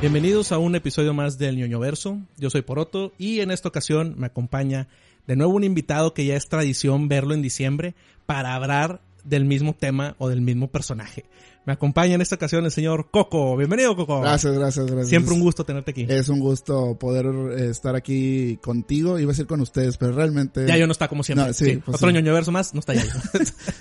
Bienvenidos a un episodio más del ñoño verso. Yo soy Poroto y en esta ocasión me acompaña de nuevo un invitado que ya es tradición verlo en diciembre para hablar del mismo tema o del mismo personaje. Me acompaña en esta ocasión el señor Coco. Bienvenido, Coco. Gracias, gracias, gracias. Siempre un gusto tenerte aquí. Es un gusto poder eh, estar aquí contigo. Iba a ser con ustedes, pero realmente... Ya yo no está como siempre. No, sí, Sí, pues Otro sí. ñoño verso más, no está ya.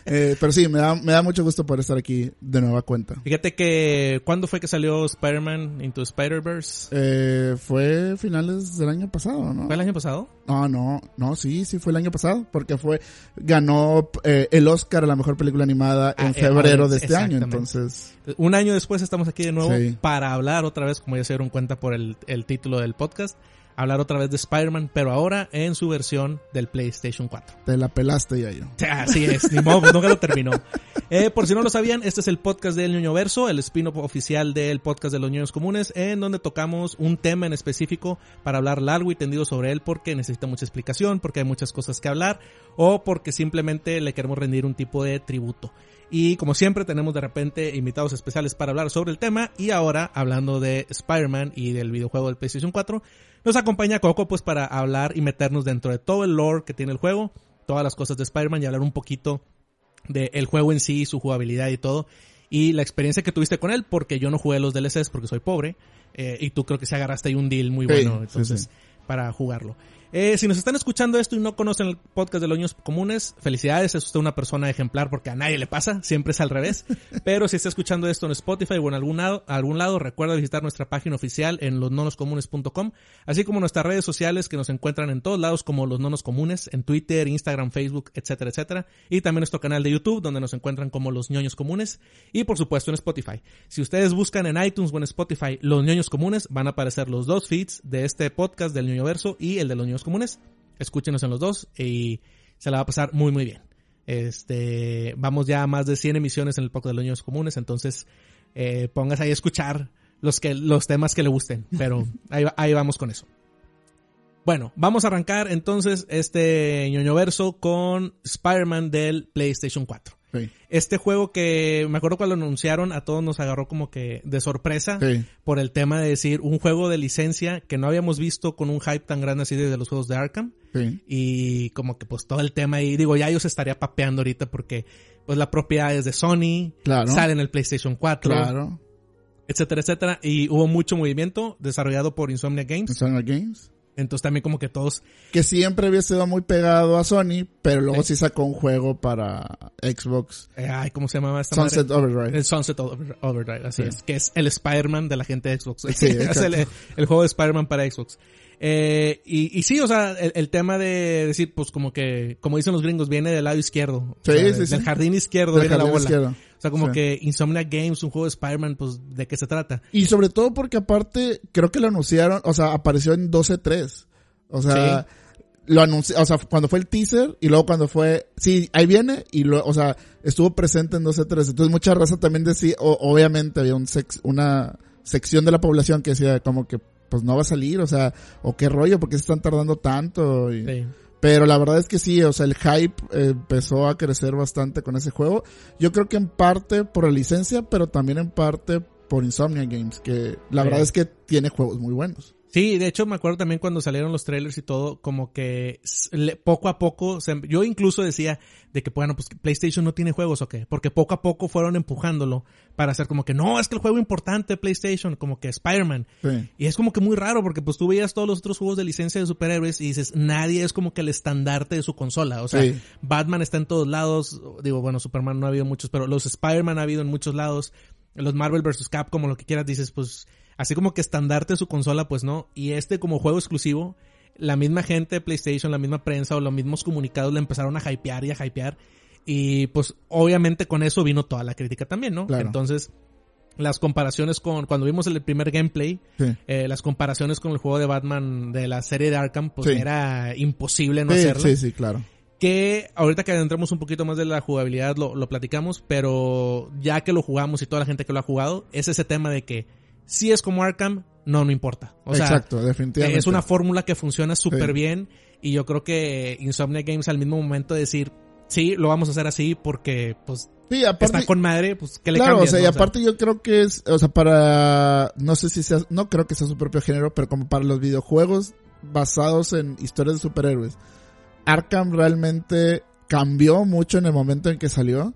Eh, pero sí, me da, me da mucho gusto poder estar aquí de nueva cuenta. Fíjate que, ¿cuándo fue que salió Spider-Man Into Spider-Verse? Eh, fue finales del año pasado, ¿no? ¿Fue el año pasado? No, no, no, sí, sí fue el año pasado, porque fue, ganó eh, el Oscar a la mejor película animada Ah, en eh, febrero ah, de este año, exactamente. Entonces... Un año después estamos aquí de nuevo Sí. para hablar otra vez, como ya se dieron cuenta por el, el título del podcast, hablar otra vez de Spider-Man, pero ahora en su versión del PlayStation 4. Te la pelaste ya yo. Así es, ni modo, pues nunca lo terminó. Eh, por si no lo sabían, este es el podcast del Ñoño Verso, el spin-off oficial del podcast de los Ñoños Comunes, en donde tocamos un tema en específico para hablar largo y tendido sobre él porque necesita mucha explicación, porque hay muchas cosas que hablar, o porque simplemente le queremos rendir un tipo de tributo. Y como siempre tenemos de repente invitados especiales para hablar sobre el tema y ahora hablando de Spider-Man y del videojuego del PlayStation 4, nos acompaña Coco pues para hablar y meternos dentro de todo el lore que tiene el juego, todas las cosas de Spider-Man y hablar un poquito del juego en sí, su jugabilidad y todo. Y la experiencia que tuviste con él, porque yo no jugué los DLCs porque soy pobre. eh, y tú creo que se agarraste ahí un deal muy bueno, sí, entonces, sí. para jugarlo. Eh, si nos están escuchando esto y no conocen el podcast de los niños comunes, felicidades, es usted una persona ejemplar porque a nadie le pasa, siempre es al revés. Pero si está escuchando esto en Spotify o en algún lado, algún lado recuerda visitar nuestra página oficial en losnonoscomunes.com, así como nuestras redes sociales que nos encuentran en todos lados como Los Nonos Comunes, en Twitter, Instagram, Facebook, etcétera, etcétera. Y también nuestro canal de YouTube donde nos encuentran como Los Ñoños Comunes y por supuesto en Spotify. Si ustedes buscan en iTunes o en Spotify Los Ñoños Comunes, van a aparecer los dos feeds de este podcast del Ñoño Verso y el de Los Ñoños Comunes. Escúchenos en los dos y se la va a pasar muy muy bien. Este, vamos ya a más de 100 emisiones en el podcast de los Ñoños Comunes, entonces eh, póngase ahí a escuchar los que los temas que le gusten, pero ahí, ahí vamos con eso. Bueno, vamos a arrancar entonces este ñoño verso con Spider-Man del PlayStation 4. Sí, Este juego que me acuerdo cuando lo anunciaron a todos nos agarró como que de sorpresa sí. por el tema de decir un juego de licencia que no habíamos visto con un hype tan grande así desde los juegos de Arkham sí. y como que pues todo el tema ahí, digo, ya yo se estaría papeando ahorita porque pues la propiedad es de Sony, Claro. sale en el PlayStation 4, Claro. etcétera, etcétera, y hubo mucho movimiento desarrollado por Insomnia Games, Insomnia Games. Entonces también como que todos, que siempre había sido muy pegado a Sony, pero luego Sí. sí, sacó un juego para Xbox. eh, ay, ¿cómo se llamaba esta madre? Sunset Overdrive. El Sunset Over- Overdrive, así Sí. es, que es el Spider-Man de la gente de Xbox. Sí, es el, el juego de Spider-Man para Xbox. Eh, y, y sí, o sea, el, el tema de decir, pues como que, como dicen los gringos, viene del lado izquierdo. O Sí, sea, sí, del, sí. del jardín izquierdo Del viene la jardín bola. izquierdo. O sea, como Sí. que Insomnia Games, un juego de Spider-Man, pues, ¿de qué se trata? Y sobre todo porque aparte, creo que lo anunciaron, o sea, apareció en 12.3. O sea, lo anunció, o sea, cuando fue el teaser y luego cuando fue, sí, ahí viene y luego, o sea, estuvo presente en 12.3. Entonces mucha raza también decía, o- obviamente había un sex, una sección de la población que decía como que, pues no va a salir, o sea, o qué rollo, porque se están tardando tanto. Y, Sí. Pero la verdad es que sí, o sea, el hype eh, empezó a crecer bastante con ese juego. Yo creo que en parte por la licencia, pero también en parte por Insomnia Games, que la Sí. verdad es que tiene juegos muy buenos. Sí, de hecho me acuerdo también cuando salieron los trailers y todo, como que poco a poco, se- yo incluso decía de que, bueno, pues PlayStation no tiene juegos o qué, porque poco a poco fueron empujándolo para hacer como que, no, es que el juego importante de PlayStation, como que Spider-Man. Sí. Y es como que muy raro porque pues tú veías todos los otros juegos de licencia de superhéroes y dices, nadie es como que el estandarte de su consola. O sea, Sí. Batman está en todos lados, digo, bueno, Superman no ha habido muchos, pero los Spider-Man ha habido en muchos lados, los Marvel vs. Capcom, como lo que quieras, dices, pues así como que estandarte su consola, pues no. Y este como juego exclusivo, la misma gente de PlayStation, la misma prensa o los mismos comunicados le empezaron a hypear y a hypear. Y pues obviamente con eso vino toda la crítica también, ¿no? Claro. Entonces, las comparaciones con, cuando vimos el primer gameplay, Sí. eh, las comparaciones con el juego de Batman de la serie de Arkham, pues Sí. era imposible no Sí, hacerlo. sí, sí, claro. Que ahorita que adentramos un poquito más de la jugabilidad lo, lo platicamos, pero ya que lo jugamos y toda la gente que lo ha jugado, es ese tema de que si es como Arkham, no, no importa. O sea, Exacto, definitivamente. es una fórmula que funciona súper Sí. bien y yo creo que Insomnia Games al mismo momento de decir, sí, lo vamos a hacer así porque pues Sí, aparte, está con madre, pues que le claro, cambias, o sea, no? y aparte yo creo que es, o sea, para, no sé si sea, no creo que sea su propio género, pero como para los videojuegos basados en historias de superhéroes, Arkham realmente cambió mucho en el momento en que salió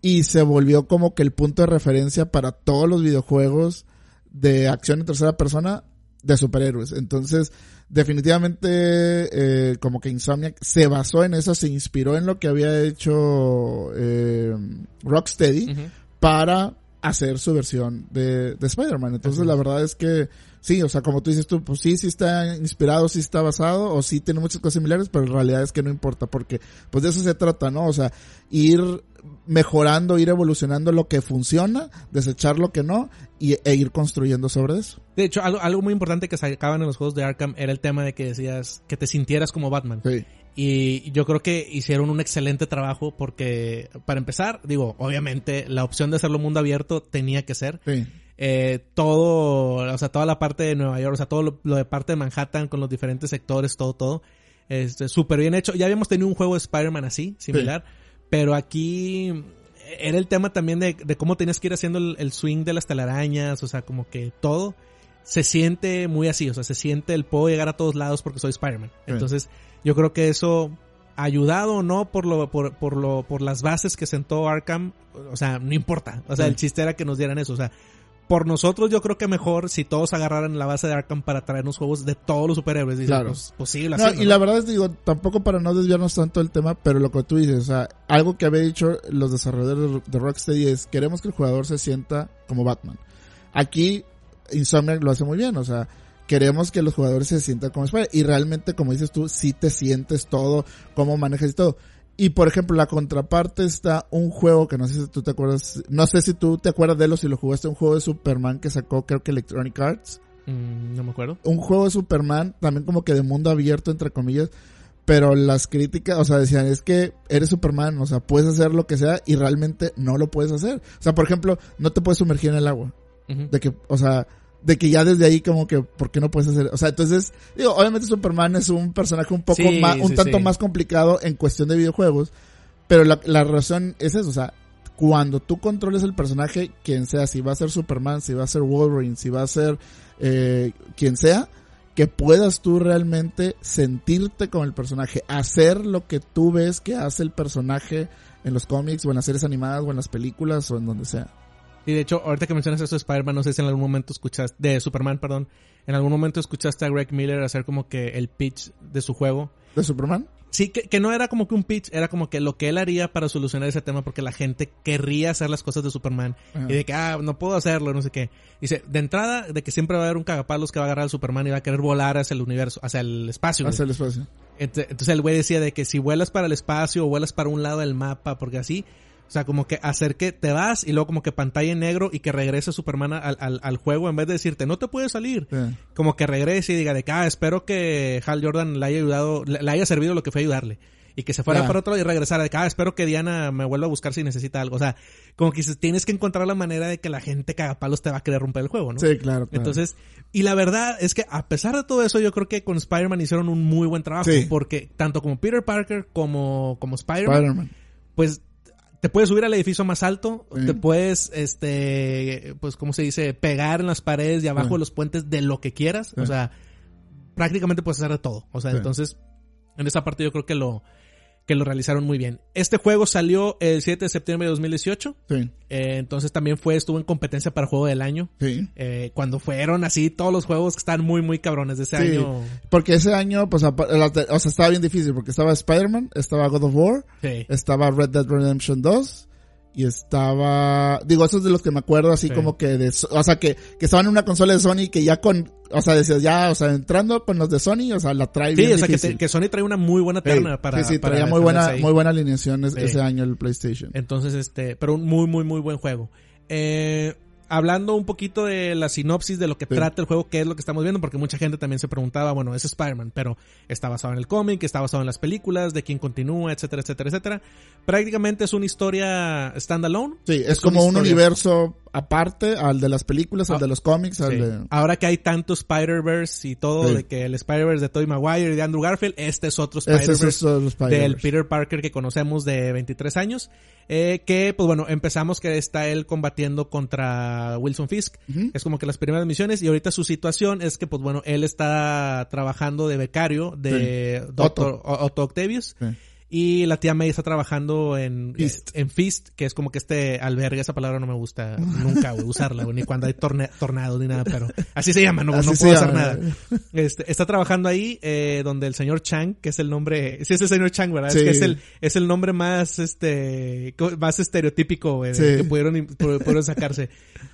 y se volvió como que el punto de referencia para todos los videojuegos de acción en tercera persona de superhéroes. Entonces, definitivamente, eh, como que Insomniac se basó en eso, se inspiró en lo que había hecho eh, Rocksteady para hacer su versión de, de Spider-Man. Entonces, la verdad es que sí, o sea, como tú dices tú, pues sí, sí está inspirado, sí está basado, o sí tiene muchas cosas similares, pero en realidad es que no importa, porque pues de eso se trata, ¿no? O sea, ir mejorando, ir evolucionando lo que funciona, desechar lo que no, y, e ir construyendo sobre eso. De hecho, algo, algo muy importante que sacaban en los juegos de Arkham era el tema de que decías que te sintieras como Batman. Sí, Y yo creo que hicieron un excelente trabajo porque, para empezar, digo, obviamente la opción de hacerlo mundo abierto tenía que ser. sí, Eh, todo, o sea, toda la parte de Nueva York, o sea, todo lo, lo de parte de Manhattan con los diferentes sectores, todo, todo. Este, súper bien hecho. Ya habíamos tenido un juego de Spider-Man así, similar. Pero aquí era el tema también de, de cómo tenías que ir haciendo el, el swing de las telarañas, o sea, como que todo se siente muy así, o sea, se siente el puedo llegar a todos lados porque soy Spider-Man. Sí. Entonces, yo creo que eso ayudado o no por lo por, por lo por las bases que sentó Arkham, o sea, no importa. O sea, Sí. el chiste era que nos dieran eso, o sea, por nosotros yo creo que mejor si todos agarraran la base de Arkham para traernos juegos de todos los superhéroes. Dices, Claro. pues, posible No, hacerlo, y ¿no? la verdad es, digo, tampoco para no desviarnos tanto del tema, pero lo que tú dices, o sea, algo que había dicho los desarrolladores de Rocksteady es, queremos que el jugador se sienta como Batman. Aquí, Insomniac lo hace muy bien, o sea, queremos que los jugadores se sientan como Spider, y realmente, como dices tú, sí te sientes todo, cómo manejas y todo. Y por ejemplo, la contraparte está un juego que no sé si tú te acuerdas, no sé si tú te acuerdas de él o si lo jugaste, un juego de Superman que sacó creo que Electronic Arts Mm, no me acuerdo. un juego de Superman, también como que de mundo abierto, entre comillas, pero las críticas, o sea, decían, es que eres Superman, o sea, puedes hacer lo que sea y realmente no lo puedes hacer. O sea, por ejemplo, no te puedes sumergir en el agua. De que, o sea, de que ya desde ahí como que, ¿por qué no puedes hacer? O sea, entonces, digo, obviamente Superman es un personaje un poco Sí, más, un sí, tanto sí. más complicado en cuestión de videojuegos, pero la, la razón es eso, o sea, cuando tú controles el personaje, quien sea, si va a ser Superman, si va a ser Wolverine, si va a ser eh, quien sea, que puedas tú realmente sentirte con el personaje, hacer lo que tú ves que hace el personaje en los cómics o en las series animadas o en las películas o en donde sea. Y de hecho, ahorita que mencionas eso de Spider-Man, no sé si en algún momento escuchaste, de Superman, perdón, en algún momento escuchaste a Greg Miller hacer como que el pitch de su juego. ¿De Superman? Sí, que, que no era como que un pitch, era como que lo que él haría para solucionar ese tema porque la gente querría hacer las cosas de Superman. Ajá. Y de que, ah, no puedo hacerlo, no sé qué. Dice, de entrada, de que siempre va a haber un cagapalos que va a agarrar al Superman y va a querer volar hacia el universo, hacia el espacio. güey. Hacer el espacio. Ent- Entonces el güey decía de que si vuelas para el espacio o vuelas para un lado del mapa, porque así, o sea, como que hacer que te vas y luego como que pantalla en negro y que regrese Superman al, al, al juego en vez de decirte, no te puedes salir. Sí. Como que regrese y diga de que, ah, espero que Hal Jordan le haya ayudado, le, le haya servido lo que fue ayudarle. Y que se fuera para otro lado y regresara de que, ah, espero que Diana me vuelva a buscar si necesita algo. O sea, como que tienes que encontrar la manera de que la gente cagapalos te va a querer romper el juego, ¿no? Sí, claro, claro. Entonces, y la verdad es que a pesar de todo eso, yo creo que con Spider-Man hicieron un muy buen trabajo. Sí. Porque tanto como Peter Parker como, como Spider-Man, Spider-Man. pues te puedes subir al edificio más alto, Sí. te puedes, este, pues, ¿cómo se dice? Pegar en las paredes y abajo Sí. de los puentes de lo que quieras. Sí. O sea, prácticamente puedes hacer de todo. O sea, entonces, en esa parte yo creo que lo, que lo realizaron muy bien. Este juego salió el 7 de septiembre de 2018. Sí, eh, entonces también fue, estuvo en competencia para juego del año. sí. Eh, cuando fueron así todos los juegos que están muy muy cabrones de ese Sí. año. Porque ese año, pues, o sea, estaba bien difícil porque estaba Spider-Man, estaba God of War, Sí. estaba Red Dead Redemption 2 y estaba, digo, esos de los que me acuerdo así Sí. como que de, o sea, que, que estaban en una consola de Sony que ya con, o sea, decías ya, o sea, entrando con los de Sony, o sea, la trae Sí, bien o sea que, difícil. te- que Sony trae una muy buena Sí, terna para. sí, sí, traía muy buena, ahí. muy buena alineación es- Sí. ese año el PlayStation. Entonces, este, pero un muy, muy, muy buen juego. Eh, hablando un poquito de la sinopsis de lo que Sí. trata el juego, qué es lo que estamos viendo, porque mucha gente también se preguntaba, bueno, es Spider-Man, pero está basado en el cómic, está basado en las películas, de quién continúa, etcétera, etcétera, etcétera. Prácticamente es una historia standalone. Sí, es, como un historia. universo aparte al de las películas, al Ah, de los cómics, al Sí. de... Ahora que hay tanto Spider-Verse y todo, Sí. de que el Spider-Verse de Tobey Maguire y de Andrew Garfield, este es otro Ese es Spider-Verse de los del. Peter Parker que conocemos de 23 años. eh, que, pues bueno, empezamos que está él combatiendo contra Wilson Fisk. Es como que las primeras misiones. Y ahorita su situación es que, pues bueno, él está trabajando de becario de Sí. Doctor Otto. Octavius. Y la tía May está trabajando en Feast, que es como que este albergue, esa palabra no me gusta nunca güey, usarla, güey, ni cuando hay torne tornados ni nada, pero así se llama, no, Así no puedo hacer llama. nada. Este, está trabajando ahí, eh, donde el señor Chang, que es el nombre, sí es el señor Chang, ¿verdad? Sí. Es que es el, es el nombre más, este, más estereotípico, güey, Sí. que pudieron, pudieron sacarse.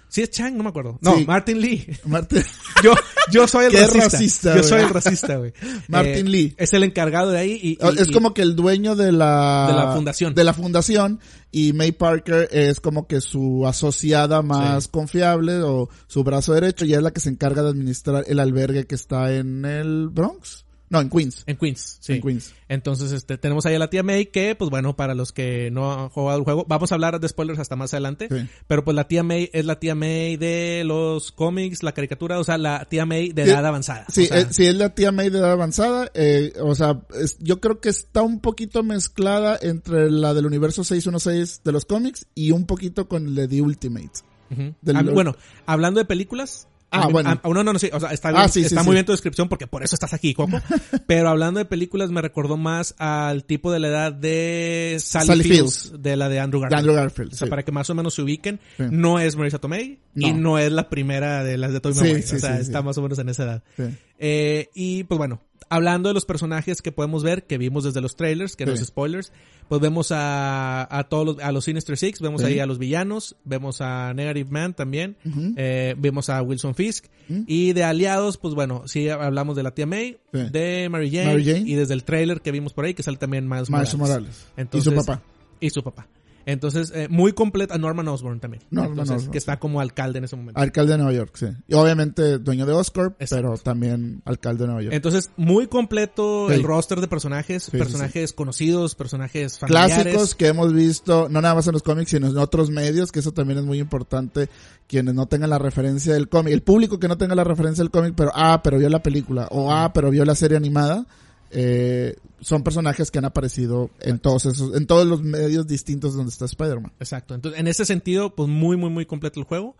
Sí es Chang, no me acuerdo. No, Sí. Martin Lee. Martin, Yo, yo soy el racista. racista, Yo soy el racista, güey. Martin Eh, Lee. Es el encargado de ahí y, y- es como que el dueño de la... De la fundación. De la fundación. Y May Parker es como que su asociada más Sí. confiable o su brazo derecho. Y es la que se encarga de administrar el albergue que está en el Bronx. No, en Queens. en Queens, sí. En Queens. Entonces, este, tenemos ahí a la tía May que, pues bueno, para los que no han jugado el juego, vamos a hablar de spoilers hasta más adelante. Sí. Pero pues la tía May es la tía May de los cómics, la caricatura, o sea, la tía May de Sí, edad avanzada. Sí, O sea, eh, sí, es la tía May de edad avanzada. Eh, o sea, es- yo creo que está un poquito mezclada entre la del universo 616 de los cómics y un poquito con el de The Ultimate. del- Ah, bueno, hablando de películas. Ah, a bueno. a- no, no, no, sí, o sea, está, Ah, bien, sí, está sí. muy bien tu descripción porque por eso estás aquí, Coco. Pero hablando de películas me recordó más al tipo de la edad de Sally, Sally Fields, Fields. de la de Andrew De Garfield. Andrew Garfield. O sea, para que más o menos se ubiquen, no es Marisa Tomei y No. es la primera de las de Sí, Maguire. o sea, está más o menos en esa edad. Eh, y pues bueno, hablando de los personajes que podemos ver, que vimos desde los trailers, que no Sí. es spoilers, pues vemos a, a todos los, a los Sinister Six, vemos Sí. ahí a los villanos, vemos a Negative Man también, Ujú. eh, vemos a Wilson Fisk, y de aliados, pues bueno, sí hablamos de la tía May, Sí. de Mary Jane, Mary Jane. y desde el trailer que vimos por ahí, que sale también Miles, Miles Morales. Morales. Entonces, y su papá. Y su papá. Entonces, eh, muy completa, Norman Osborn también. Norman Entonces, Osborn, que está como alcalde en ese momento. Alcalde de Nueva York, sí. Y obviamente dueño de Exacto. pero también alcalde de Nueva York. Entonces, muy completo Sí. el roster de personajes, sí, personajes conocidos, personajes familiares. Clásicos que hemos visto, no nada más en los cómics, sino en otros medios, que eso también es muy importante. Quienes no tengan la referencia del cómic, el público que no tenga la referencia del cómic, pero ah, pero vio la película, o ah, pero vio la serie animada, eh, son personajes que han aparecido en todos esos, en todos los medios distintos donde está Spider-Man. Exacto. Entonces, en ese sentido, pues muy, muy, muy completo el juego.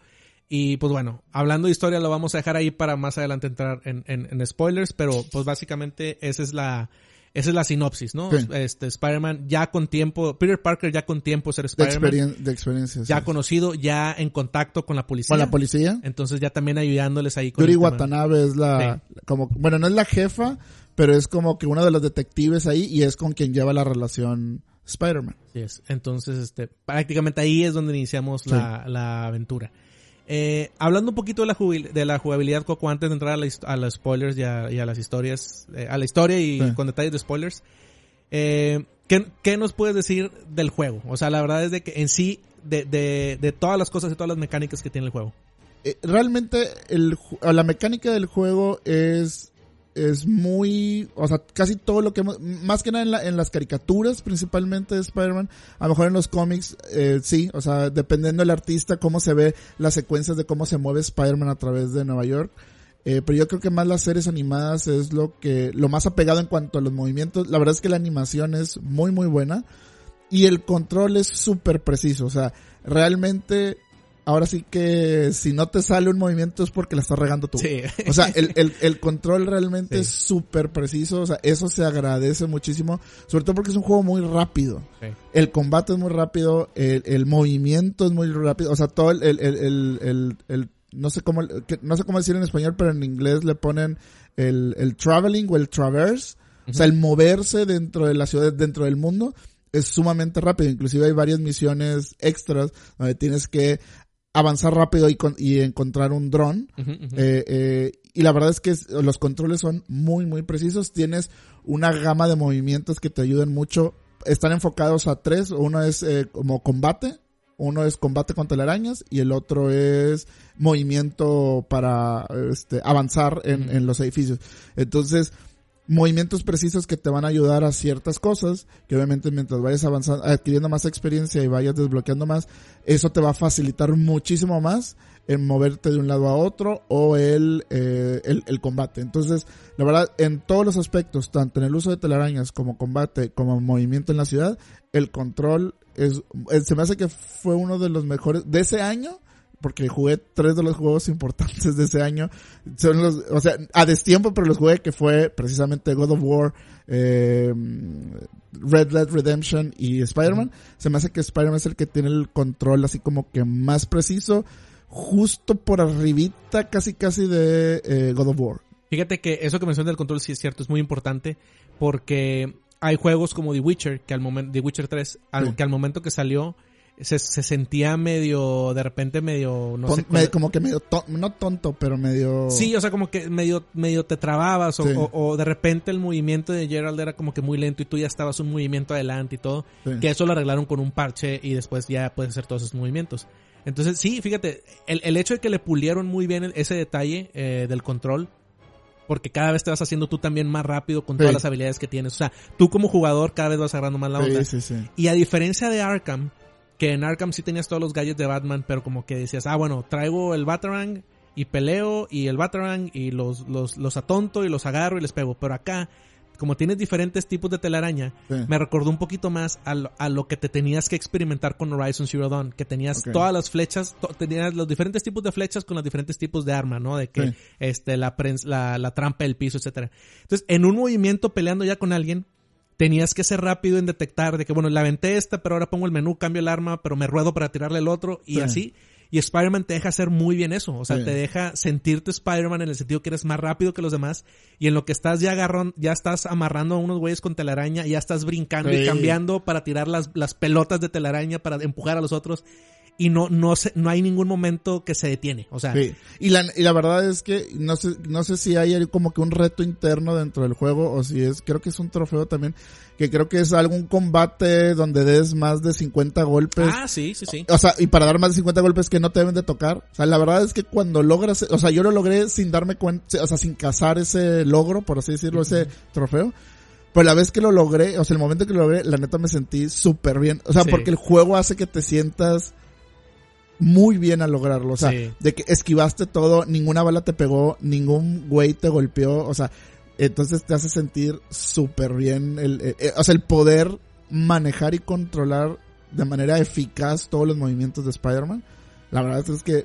Y pues bueno, hablando de historia, lo vamos a dejar ahí para más adelante entrar en, en, en spoilers, pero pues básicamente esa es la, esa es la sinopsis, ¿no? Sí. Este, Spider-Man ya con tiempo, Peter Parker ya con tiempo ser De, Spider-Man, experien- de experiencias. ya sí. conocido, ya en contacto con la policía. Con la policía. Entonces ya también ayudándoles ahí con Yuri. Watanabe es la, como, bueno, no es la jefa, pero es como que uno de los detectives ahí y es con quien lleva la relación Spider-Man. Así es. Entonces, este, prácticamente ahí es donde iniciamos la, la aventura. Eh, hablando un poquito de la, de la jugabilidad, Coco, antes de entrar a, la a los spoilers y a, y a las historias, eh, a la historia y Sí. con detalles de spoilers, eh, ¿qué, qué nos puedes decir del juego? O sea, la verdad es de que en sí, de, de, de todas las cosas y todas las mecánicas que tiene el juego. Eh, realmente el, la mecánica del juego es es muy, o sea, casi todo lo que hemos, más que nada en, la- en las caricaturas principalmente de Spider-Man, a lo mejor en los cómics, eh, sí, o sea, dependiendo del artista, cómo se ve las secuencias de cómo se mueve Spider-Man a través de Nueva York. Eh, pero yo creo que más las series animadas es lo que, lo más apegado en cuanto a los movimientos. La verdad es que la animación es muy, muy buena. Y el control es súper preciso. O sea, realmente, ahora sí que si no te sale un movimiento es porque la estás regando tú. Sí. O sea, el, el, el control realmente Sí. es súper preciso. O sea, eso se agradece muchísimo. Sobre todo porque es un juego muy rápido. Sí. El combate es muy rápido. El, el movimiento es muy rápido. O sea, todo el, el, el, el, no sé cómo, no sé cómo decir en español, pero en inglés le ponen el, el traveling o el traverse. O sea, el moverse dentro de la ciudad, dentro del mundo, es sumamente rápido. Inclusive hay varias misiones extras donde tienes que avanzar rápido y, con- y encontrar un dron. Eh, eh, y la verdad es que los controles son muy, muy precisos. Tienes una gama de movimientos que te ayudan mucho. Están enfocados a tres. Uno es eh, como combate. Uno es combate con telarañas y el otro es movimiento para este, avanzar en, en los edificios. Entonces, movimientos precisos que te van a ayudar a ciertas cosas, que obviamente mientras vayas avanzando, adquiriendo más experiencia y vayas desbloqueando más, eso te va a facilitar muchísimo más en moverte de un lado a otro o el, eh, el, el, combate. Entonces, la verdad, en todos los aspectos, tanto en el uso de telarañas como combate, como movimiento en la ciudad, el control es, se me hace que fue uno de los mejores de ese año porque jugué tres de los juegos importantes de ese año. Son los, o sea, a destiempo, pero los jugué que fue precisamente God of War, eh, Red Dead Redemption y Spider-Man. Se me hace que Spider-Man es el que tiene el control así como que más preciso, justo por arribita casi casi de eh, God of War. Fíjate que eso que mencionas del control sí es cierto, es muy importante porque hay juegos como The Witcher, que al momento, The Witcher 3, al, sí. que al momento que salió, se, se, sentía medio, de repente medio, no Ton, sé. Me, como que medio, no tonto, pero medio... Sí, o sea, como que medio, medio te trababas o, sí. o, o, de repente el movimiento de Gerald era como que muy lento y tú ya estabas un movimiento adelante y todo. Sí. Que eso lo arreglaron con un parche y después ya puedes hacer todos esos movimientos. Entonces, sí, fíjate, el, el hecho de que le pulieron muy bien ese detalle eh, del control, porque cada vez te vas haciendo tú también más rápido con todas sí. las habilidades que tienes. O sea, tú como jugador cada vez vas agarrando más la onda. Sí, sí, y a diferencia de Arkham, que en Arkham sí tenías todos los gadgets de Batman, pero como que decías, ah, bueno, traigo el Batarang y peleo y el Batarang y los, los, los atonto y los agarro y les pego. Pero acá, como tienes diferentes tipos de telaraña, sí. me recordó un poquito más a lo, a lo, que te tenías que experimentar con Horizon Zero Dawn, que tenías okay. todas las flechas, to, tenías los diferentes tipos de flechas con los diferentes tipos de arma, ¿no? De que, sí. este, la, la, la trampa del piso, etcétera. Entonces, en un movimiento peleando ya con alguien, tenías que ser rápido en detectar de que, bueno, la aventé esta, pero ahora pongo el menú, cambio el arma, pero me ruedo para tirarle el otro y sí. así. Y Spider-Man te deja hacer muy bien eso. O sea, sí. te deja sentirte Spider-Man en el sentido que eres más rápido que los demás. Y en lo que estás ya agarrando, ya estás amarrando a unos güeyes con telaraña, ya estás brincando sí. y cambiando para tirar las, las pelotas de telaraña para empujar a los otros y no no se, no hay ningún momento que se detiene, o sea, sí. y la y la verdad es que no sé no sé si hay como que un reto interno dentro del juego o si es creo que es un trofeo también que creo que es algún combate donde des más de 50 golpes. Ah, sí, sí, sí. O sea, y para dar más de 50 golpes que no te deben de tocar. O sea, la verdad es que cuando logras, o sea, yo lo logré sin darme cuenta, o sea, sin cazar ese logro, por así decirlo, uh -huh. ese trofeo. Pero la vez que lo logré, o sea, el momento que lo logré, la neta me sentí súper bien. O sea, sí. porque el juego hace que te sientas muy bien al lograrlo. O sea, sí. de que esquivaste todo, ninguna bala te pegó, ningún güey te golpeó. O sea, entonces te hace sentir súper bien. El, el, el, o sea, el poder manejar y controlar de manera eficaz todos los movimientos de Spider-Man. La verdad es que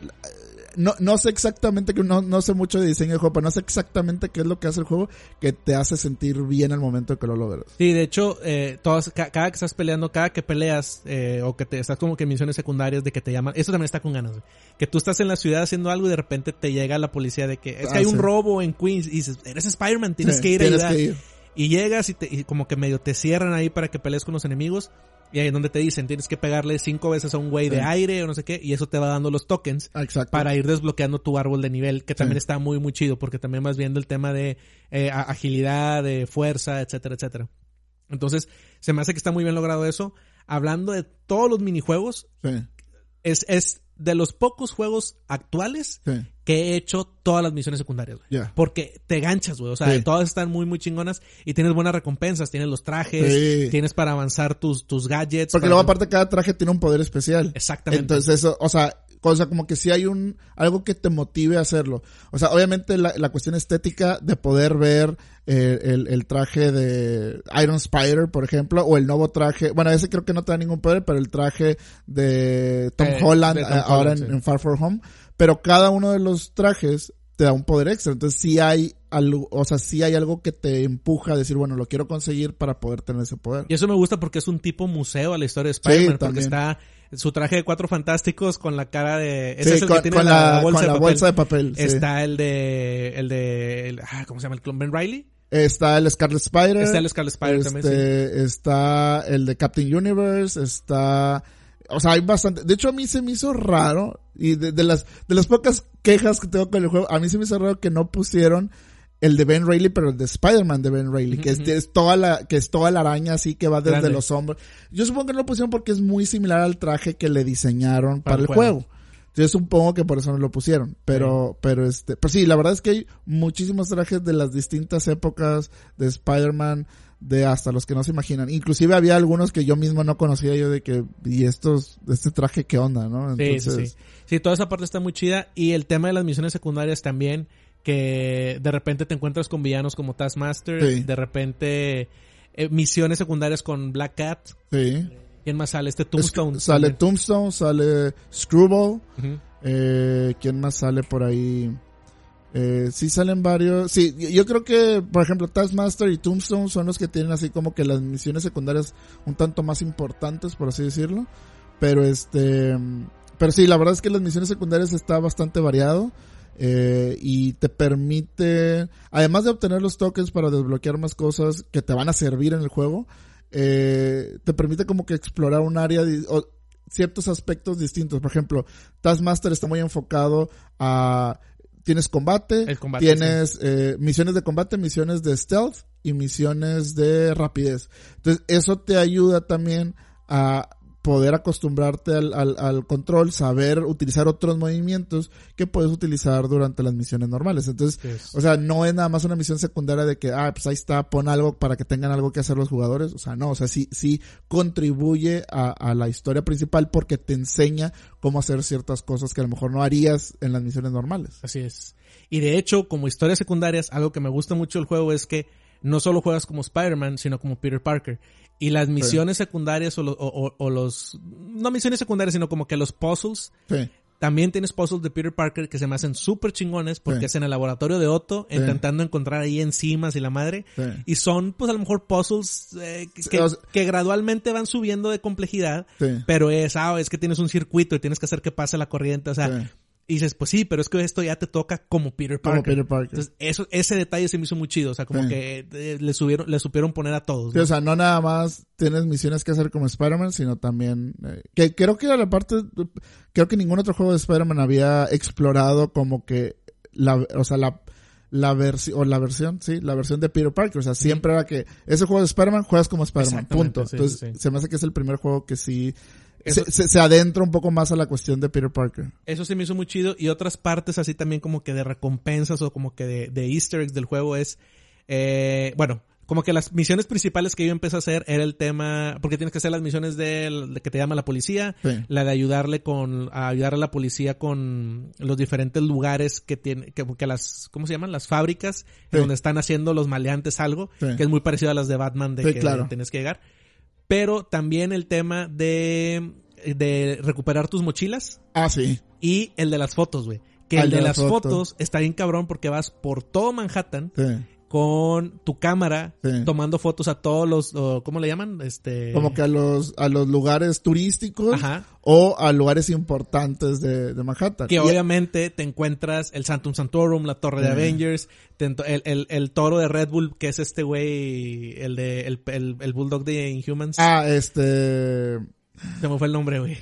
no, no sé exactamente, que no, no sé mucho de diseño de juego, pero no sé exactamente qué es lo que hace el juego que te hace sentir bien al momento de que lo logras. Sí, de hecho, eh, todas, ca cada que estás peleando, cada que peleas, eh, o que te estás como que en misiones secundarias de que te llaman, eso también está con ganas, que tú estás en la ciudad haciendo algo y de repente te llega la policía de que es que ah, hay un robo en Queens y dices, eres Spider-Man, tienes sí, que ir a ayudar. Y llegas y, te, y como que medio te cierran ahí para que pelees con los enemigos y ahí es donde te dicen, tienes que pegarle cinco veces a un güey sí. de aire o no sé qué, y eso te va dando los tokens Exacto. para ir desbloqueando tu árbol de nivel, que también sí. está muy, muy chido, porque también vas viendo el tema de eh, agilidad, de fuerza, etcétera, etcétera. Entonces, se me hace que está muy bien logrado eso. Hablando de todos los minijuegos, sí. es, es de los pocos juegos actuales sí. Que he hecho todas las misiones secundarias, güey. Yeah. Porque te ganchas, güey. O sea, sí. todas están muy, muy chingonas y tienes buenas recompensas. Tienes los trajes, sí. tienes para avanzar tus, tus gadgets. Porque luego aparte cada traje tiene un poder especial. Exactamente. Entonces eso, o sea, cosa como que si hay un algo que te motive a hacerlo. O sea, obviamente la, la cuestión estética de poder ver eh, el, el, traje de Iron Spider, por ejemplo, o el nuevo traje, bueno, ese creo que no te da ningún poder, pero el traje de Tom eh, Holland de Tom eh, ahora Holland, en, sí. en Far From Home, pero cada uno de los trajes te da un poder extra. Entonces sí hay algo, o sea, sí hay algo que te empuja a decir, bueno, lo quiero conseguir para poder tener ese poder. Y eso me gusta porque es un tipo museo a la historia de Spider-Man, sí, porque está su traje de cuatro fantásticos con la cara de ese sí, es el con, que tiene con la, la, bolsa, con de la bolsa, de papel. Está el de el de el, ah, ¿cómo se llama? el clon Ben Riley. Está el Scarlet Spider. Está el Scarlet Spider este, también, sí. Está el de Captain Universe, está o sea, hay bastante. De hecho, a mí se me hizo raro. Y de, de, las, de las pocas quejas que tengo con el juego, a mí se me hizo raro que no pusieron el de Ben Reilly, pero el de Spider-Man de Ben Reilly, que es, es, toda la, que es toda la araña así que va desde Grande. los hombros. Yo supongo que no lo pusieron porque es muy similar al traje que le diseñaron para, para el juego. juego. Yo supongo que por eso no lo pusieron. Pero, pero este, pues sí, la verdad es que hay muchísimos trajes de las distintas épocas de Spider-Man, de hasta los que no se imaginan. Inclusive había algunos que yo mismo no conocía yo de que, y estos, este traje qué onda, ¿no? sí, sí, sí. Sí, toda esa parte está muy chida. Y el tema de las misiones secundarias también, que de repente te encuentras con villanos como Taskmaster, de repente eh, misiones secundarias con Black Cat. Sí. ¿Quién más sale? Este Tombstone. sale Tombstone, sale Screwball. eh, ¿Quién más sale por ahí? Eh, sí salen varios. Sí, yo creo que, por ejemplo, Taskmaster y Tombstone son los que tienen así como que las misiones secundarias un tanto más importantes, por así decirlo. Pero este, pero sí, la verdad es que las misiones secundarias está bastante variado. Eh, y te permite, además de obtener los tokens para desbloquear más cosas que te van a servir en el juego, eh, te permite como que explorar un área o ciertos aspectos distintos. Por ejemplo, Taskmaster está muy enfocado a tienes combate, tienes eh, misiones de combate, misiones de stealth y misiones de rapidez. Entonces, eso te ayuda también a poder acostumbrarte al, al, control, saber utilizar otros movimientos que puedes utilizar durante las misiones normales. Entonces, o sea, no es nada más una misión secundaria de que, ah, pues ahí está, pon algo para que tengan algo que hacer los jugadores. O sea, no, o sea, sí, sí contribuye a, a la historia principal porque te enseña cómo hacer ciertas cosas que a lo mejor no harías en las misiones normales. Así es. Y de hecho, como historias secundarias, algo que me gusta mucho del juego es que no solo juegas como Spider-Man, sino como Peter Parker. Y las misiones secundarias o, o, los... No misiones secundarias, sino como que los puzzles. También tienes puzzles de Peter Parker que se me hacen súper chingones porque es en el laboratorio de Otto intentando encontrar ahí enzimas y la madre. Y son pues a lo mejor puzzles eh, que, que, gradualmente van subiendo de complejidad. Pero es, ah, es que tienes un circuito y tienes que hacer que pase la corriente. O sea, y dices, pues sí, pero es que esto ya te toca como Peter Parker. Como Peter Parker. Entonces, eso, ese detalle se me hizo muy chido. O sea, como que eh, le subieron, le supieron poner a todos. o sea, no nada más tienes misiones que hacer como Spider-Man, sino también, eh, que creo que la parte, creo que ningún otro juego de Spider-Man había explorado como que la, o sea, la, la versión, o la versión, sí, la versión de Peter Parker. O sea, siempre era que ese juego de Spider-Man juegas como Spider-Man, punto. Entonces, se me hace que es el primer juego que sí se, adentra un poco más a la cuestión de Peter Parker. Eso se me hizo muy chido. Y otras partes así también como que de recompensas o como que de, easter eggs del juego es, eh, bueno, como que las misiones principales que yo empecé a hacer era el tema, porque tienes que hacer las misiones de, que te llama la policía, la de ayudarle con, a ayudar a la policía con los diferentes lugares que tiene, que, las, ¿cómo se llaman? Las fábricas, donde están haciendo los maleantes algo, que es muy parecido a las de Batman de que tienes que llegar pero también el tema de, de recuperar tus mochilas. Ah, sí. Y el de las fotos, güey. Que el de, las fotos. está bien cabrón porque vas por todo Manhattan. Con tu cámara tomando fotos a todos los ¿cómo le llaman? Este como que a los a los lugares turísticos Ajá. o a lugares importantes de, de Manhattan. Que obviamente te encuentras el Santum Santorum, la Torre de Avengers, el, el, el, toro de Red Bull, que es este güey, el de, el, el, el Bulldog de Inhumans. Ah, este... Se me fue el nombre, güey.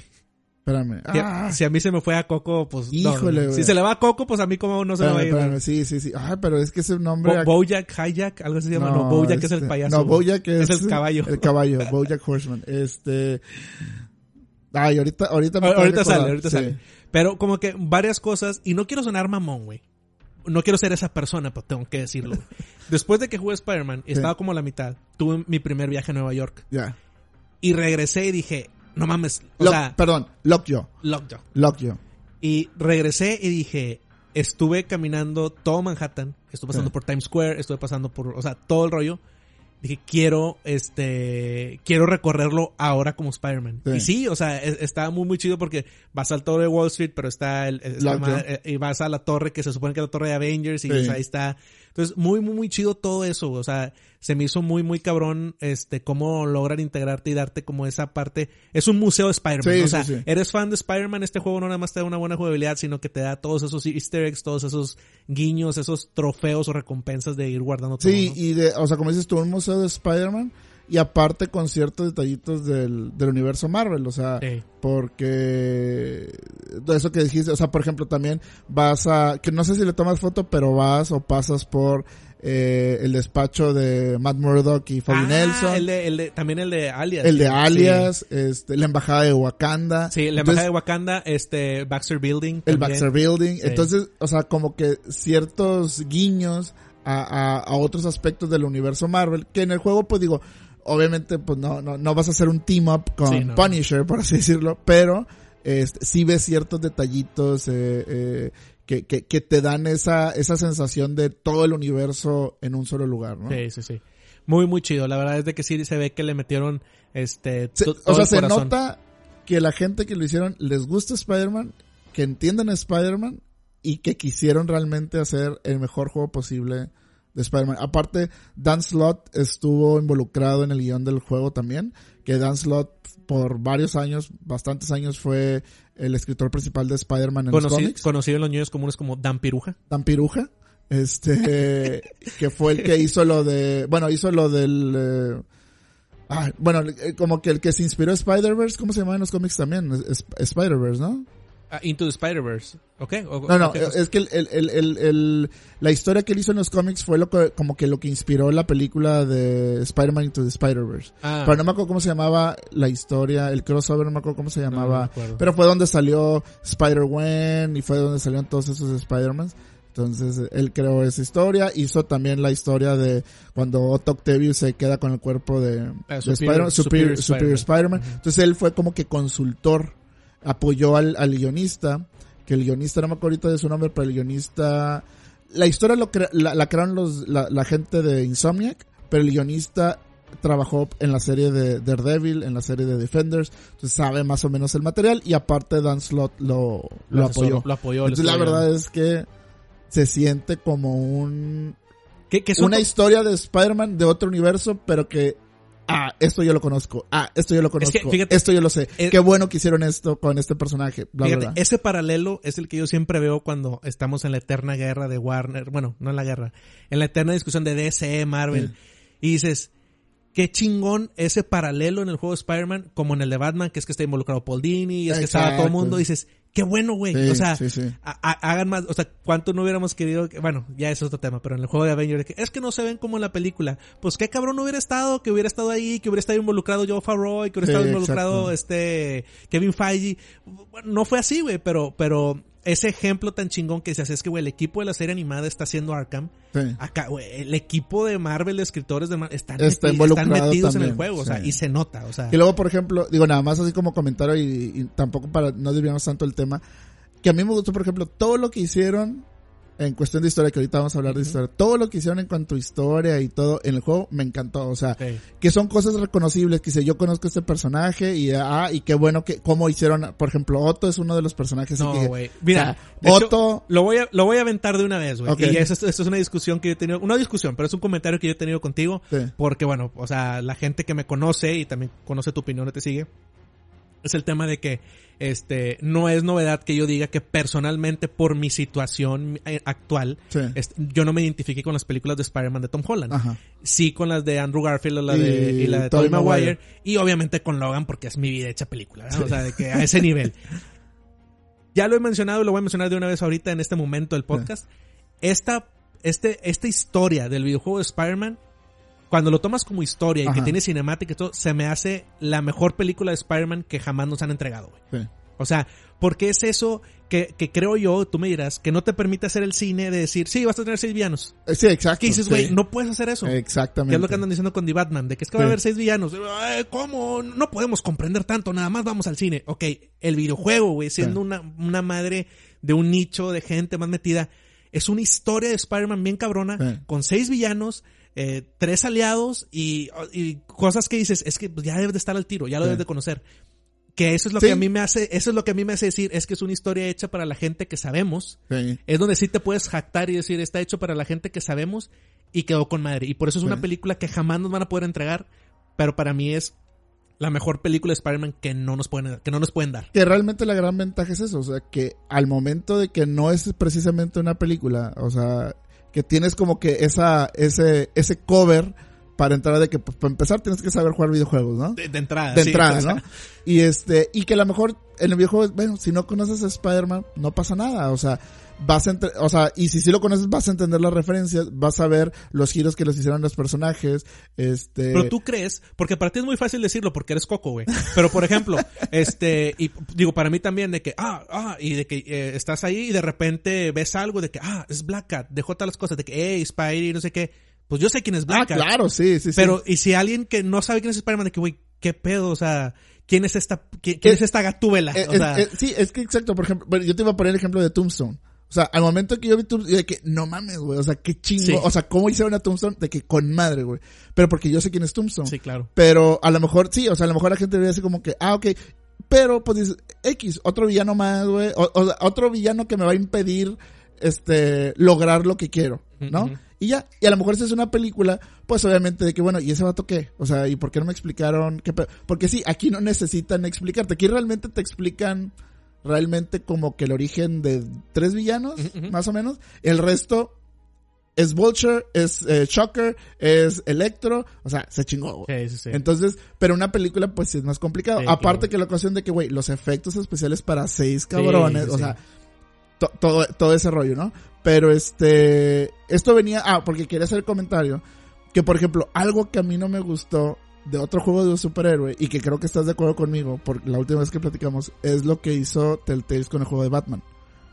Espérame. Ah. Si a mí se me fue a Coco, pues. Híjole, güey. Si se le va a Coco, pues a mí como no se me va a ir. Espérame, sí, sí, sí. Ah, pero es que ese nombre. Bo Bojack, Hijack, algo así se llama. No, no Bojack es el este, payaso. No, Bojack es, es el caballo. El caballo, Bojack Horseman. Este. Ay, ahorita, ahorita me Ahorita sale, ahorita sale. Pero como que varias cosas, y no quiero sonar mamón, güey no quiero ser esa persona, pero tengo que decirlo. Después de que jugué Spider-Man, estaba como a la mitad, tuve mi primer viaje a Nueva York. Ya. Y regresé y dije, no mames. O sea, perdón, Lockjaw. Lockjaw. Lockjaw. Y regresé y dije, estuve caminando todo Manhattan, estuve pasando por Times Square, estuve pasando por, o sea, todo el rollo dije, quiero, este, quiero recorrerlo ahora como Spider-Man. Y sí, o sea, e, está muy, muy chido porque vas al torre de Wall Street, pero está el, eh, y vas a la torre que se supone que es la torre de Avengers y ahí está. Entonces, muy, muy, muy chido todo eso. O sea, se me hizo muy, muy cabrón, este, cómo lograr integrarte y darte como esa parte. Es un museo de Spider-Man. o sea, eres fan de Spider-Man, este juego no nada más te da una buena jugabilidad, sino que te da todos esos easter eggs, todos esos guiños, esos trofeos o recompensas de ir guardando todo. Sí, y de, o sea, como dices tú, un museo de Spider-Man, y aparte con ciertos detallitos del, del universo Marvel, o sea, Sí. porque eso que dijiste, o sea, por ejemplo, también vas a, que no sé si le tomas foto, pero vas o pasas por eh, el despacho de Matt Murdock y Fabi Ah, Nelson, El de, el de, también el de Alias. el de Sí. Alias, este, la embajada de Wakanda, Sí, la embajada de Wakanda, este, Baxter Building. el también. Baxter Building, Sí. entonces, o sea, como que ciertos guiños a, a, a otros aspectos del universo Marvel, que en el juego, pues digo, obviamente, pues no, no, no vas a hacer un team up con Sí, no. Punisher, por así decirlo, pero este, sí ves ciertos detallitos eh, eh, que, que, que te dan esa, esa sensación de todo el universo en un solo lugar, ¿no? Sí, sí, sí. Muy, muy chido. La verdad es de que sí se ve que le metieron, este, Se- o sea, el se nota que la gente que lo hicieron les gusta Spider-Man, que entienden Spider-Man y que quisieron realmente hacer el mejor juego posible de Spider-Man. Aparte, Dan Slott estuvo involucrado en el guion del juego también, que Dan Slott por varios años, bastantes años fue el escritor principal de Spider-Man en los Conocí- cómics. conocido en los niños comunes como Dan Piruja. Dan Piruja, este, que fue el que hizo lo de, bueno, hizo lo del, eh, ah, bueno, eh, como que el que se inspiró Spider-Verse, ¿cómo se llama en los cómics también? Es- Spider-Verse, ¿no? Ah, Into the Spider-Verse. ¿Ok? O- No, no, ok, eh, es que el, el, el, la historia que él hizo en los cómics fue lo que, como que lo que inspiró la película de Spider-Man Into the Spider-Verse. Ah, Pero no me acuerdo cómo se llamaba la historia, el crossover, no me acuerdo cómo se no, no me llamaba. Pero fue donde salió Spider-Gwen y fue donde salieron todos esos Spider-Man. Entonces, él creó esa historia. Hizo también la historia de cuando Otto Octavius se queda con el cuerpo de, Ah, de Superior- Spider-Man, Superior. Ujú. Entonces, él fue como que consultor. Apoyó al, al guionista. Que el guionista, no me acuerdo ahorita de su nombre, pero el guionista... La historia lo cre- la, la crearon los, la, la gente de Insomniac, pero el guionista trabajó en la serie de Daredevil, en la serie de Defenders, entonces sabe más o menos el material y aparte Dan Slott lo, lo, apoyó. Lo apoyó. Entonces la verdad es que se siente como un Que, que son una historia de Spider-Man de otro universo, pero que ah, esto yo lo conozco, ah, esto yo lo conozco, que, fíjate, esto yo lo sé. eh, Qué bueno que hicieron esto con este personaje, bla, Fíjate, bla, bla. ese paralelo es el que yo siempre veo cuando estamos en la eterna guerra de Warner, bueno, no en la guerra, en la eterna discusión de DC, Marvel, Sí. y dices, qué chingón ese paralelo en el juego de Spider-Man, como en el de Batman, que es que está involucrado Paul Dini, y es que estaba todo el mundo, dices, qué bueno, güey, Sí, o sea, sí, sí. hagan más, o sea, cuánto no hubiéramos querido, que- bueno, ya es otro tema, pero en el juego de Avengers, es que no se ven como en la película, pues qué cabrón hubiera estado, que hubiera estado ahí, que hubiera estado involucrado Joe Favreau, que hubiera estado involucrado exacto. este Kevin Feige, bueno, no fue así, güey, pero, pero ese ejemplo tan chingón que se hace es que, güey, el equipo de la serie animada está haciendo Arkham, Sí. acá, güey, el equipo de Marvel, de escritores de Marvel, están, Está meti- involucrado están metidos en el juego, o sea, y se nota, o sea, Y luego, por ejemplo, digo nada más así como comentario y, y tampoco para no desviarnos tanto el tema, que a mí me gustó, por ejemplo, todo lo que hicieron en cuestión de historia, que ahorita vamos a hablar de historia, todo lo que hicieron en cuanto a historia y todo en el juego me encantó, o sea, que son cosas reconocibles, que dice, yo conozco este personaje y ah, y qué bueno que, cómo hicieron, por ejemplo, Otto es uno de los personajes No, que, güey. Mira, o sea, hecho, Otto, lo voy a, lo voy a aventar de una vez, güey. Ok. Y esto, esto es una discusión que yo he tenido, una discusión, pero es un comentario que yo he tenido contigo. sí, Porque bueno, o sea, la gente que me conoce y también conoce tu opinión y te sigue, es el tema de que, este, no es novedad que yo diga que personalmente por mi situación eh, actual, sí, este, yo no me identifiqué con las películas de Spider-Man de Tom Holland. ajá, Sí con las de Andrew Garfield o la Y de, y la de Tobey Maguire. Maguire. Y obviamente con Logan porque es mi vida hecha película. O sea, de que a ese nivel. Ya lo he mencionado y lo voy a mencionar de una vez ahorita en este momento del podcast. Esta, este, esta historia del videojuego de Spider-Man, cuando lo tomas como historia y que tiene cinemática y todo, se me hace la mejor película de Spider-Man que jamás nos han entregado, güey. sí, O sea, porque es eso que, que creo yo, tú me dirás, que no te permite hacer el cine de decir, sí, vas a tener seis villanos. Eh, sí, exacto, Que dices, sí. güey, no puedes hacer eso. exactamente, Que es lo que andan diciendo con The Batman, de que es que va a haber seis villanos. Ay, ¿Cómo? No podemos comprender tanto, nada más vamos al cine. Ok, el videojuego, güey, siendo una, una madre de un nicho de gente más metida, es una historia de Spider-Man bien cabrona, Sí. con seis villanos, eh, tres aliados y, y cosas que dices, es que ya debes de estar al tiro, ya lo Sí. debes de conocer. Que eso es lo Sí. que a mí me hace, eso es lo que a mí me hace decir, es que es una historia hecha para la gente que sabemos, sí. es donde sí te puedes jactar y decir, está hecho para la gente que sabemos y quedó con madre. Y por eso es una película que jamás nos van a poder entregar, pero para mí es la mejor película de Spider-Man que no nos pueden, que no nos pueden dar. que realmente la gran ventaja es eso, o sea, que al momento de que no es precisamente una película, o sea, que tienes como que esa, ese, ese cover para entrar de que, pues, para empezar tienes que saber jugar videojuegos, ¿no? De, de entrada. de sí, entrada, o sea, ¿no? Y este, y que a lo mejor en el videojuego, bueno, si no conoces a Spider-Man, no pasa nada, o sea, vas a entre- o sea, y si sí lo conoces, vas a entender las referencias, vas a ver los giros que les hicieron los personajes, este... Pero tú crees, porque para ti es muy fácil decirlo porque eres coco, güey. Pero por ejemplo, este, y digo, para mí también de que, ah, ah, y de que eh, estás ahí y de repente ves algo de que, ah, es Black Cat, dejó todas las cosas, de que, hey, Spidey, no sé qué. Pues yo sé quién es ah, Black Cat. claro, sí, sí, sí. Pero, y si alguien que no sabe quién es Spider-Man, de que, güey, qué pedo, o sea, ¿quién es esta, qui- quién es esta gatúbela? Eh, O sea, eh, sí, es que exacto, por ejemplo, yo te iba a poner el ejemplo de Tombstone. O sea, al momento que yo vi Tombstone, yo de que, no mames, güey, o sea, qué chingo, Sí. o sea, cómo hicieron a Tombstone, de que con madre, güey. Pero porque yo sé quién es Tombstone. sí, claro. Pero a lo mejor, sí, o sea, a lo mejor la gente debería decir como que, ah, ok. Pero, pues dices, X, otro villano más, güey. O, o sea, otro villano que me va a impedir, este, lograr lo que quiero, ¿no? Y ya, y a lo mejor si es una película, pues obviamente de que, bueno, ¿y ese vato qué? O sea, ¿y por qué no me explicaron qué? Porque sí, aquí no necesitan explicarte. Aquí realmente te explican realmente como que el origen de tres villanos, más o menos. El resto es Vulture, es eh, Shocker, es Electro. O sea, se chingó. Sí, sí, sí. Entonces, pero una película pues sí es más complicado. Aparte claro. que la ocasión de que, güey, los efectos especiales para seis cabrones, o sea, to- todo, todo ese rollo, ¿no? Pero este, esto venía, ah, porque quería hacer el comentario, que por ejemplo, algo que a mí no me gustó de otro juego de un superhéroe, y que creo que estás de acuerdo conmigo, por la última vez que platicamos, es lo que hizo Telltale con el juego de Batman.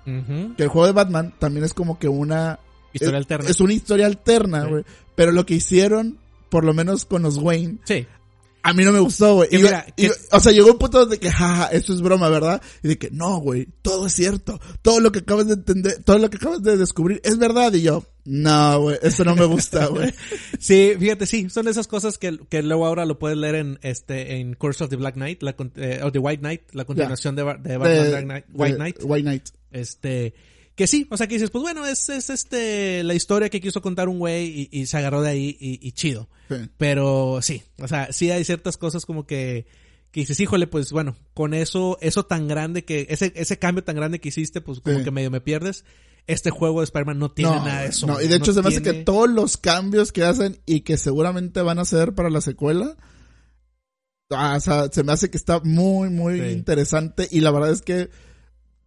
Que el juego de Batman también es como que una Historia es, alterna. Es una historia alterna, Sí. güey. Pero lo que hicieron, por lo menos con los Wayne, Sí. a mí no me gustó, güey. O sea, llegó un punto de que, jaja, esto es broma, ¿verdad? Y de que, no, güey, todo es cierto. Todo lo que acabas de entender, todo lo que acabas de descubrir es verdad. Y yo, no, güey, esto no me gusta, güey. Sí, fíjate, sí, son de esas cosas que, que luego ahora lo puedes leer en este en Curse of the Black Knight, la, eh, o The White Knight, la continuación de, de Batman De- Dark Knight, White Knight. White Knight. Este, que sí, o sea que dices, pues bueno, es, es este, la historia que quiso contar un güey y, y se agarró de ahí y, y chido. Sí. Pero sí, o sea, sí hay ciertas cosas como que, que dices, híjole, pues bueno, con eso, eso tan grande que, ese, ese cambio tan grande que hiciste, pues como Sí. que medio me pierdes. Este juego de Spider-Man no tiene no, nada de eso. no, y de hecho No se me hace tiene- que todos los cambios que hacen y que seguramente van a hacer para la secuela, ah, o sea, se me hace que está muy, muy Sí. interesante y la verdad es que,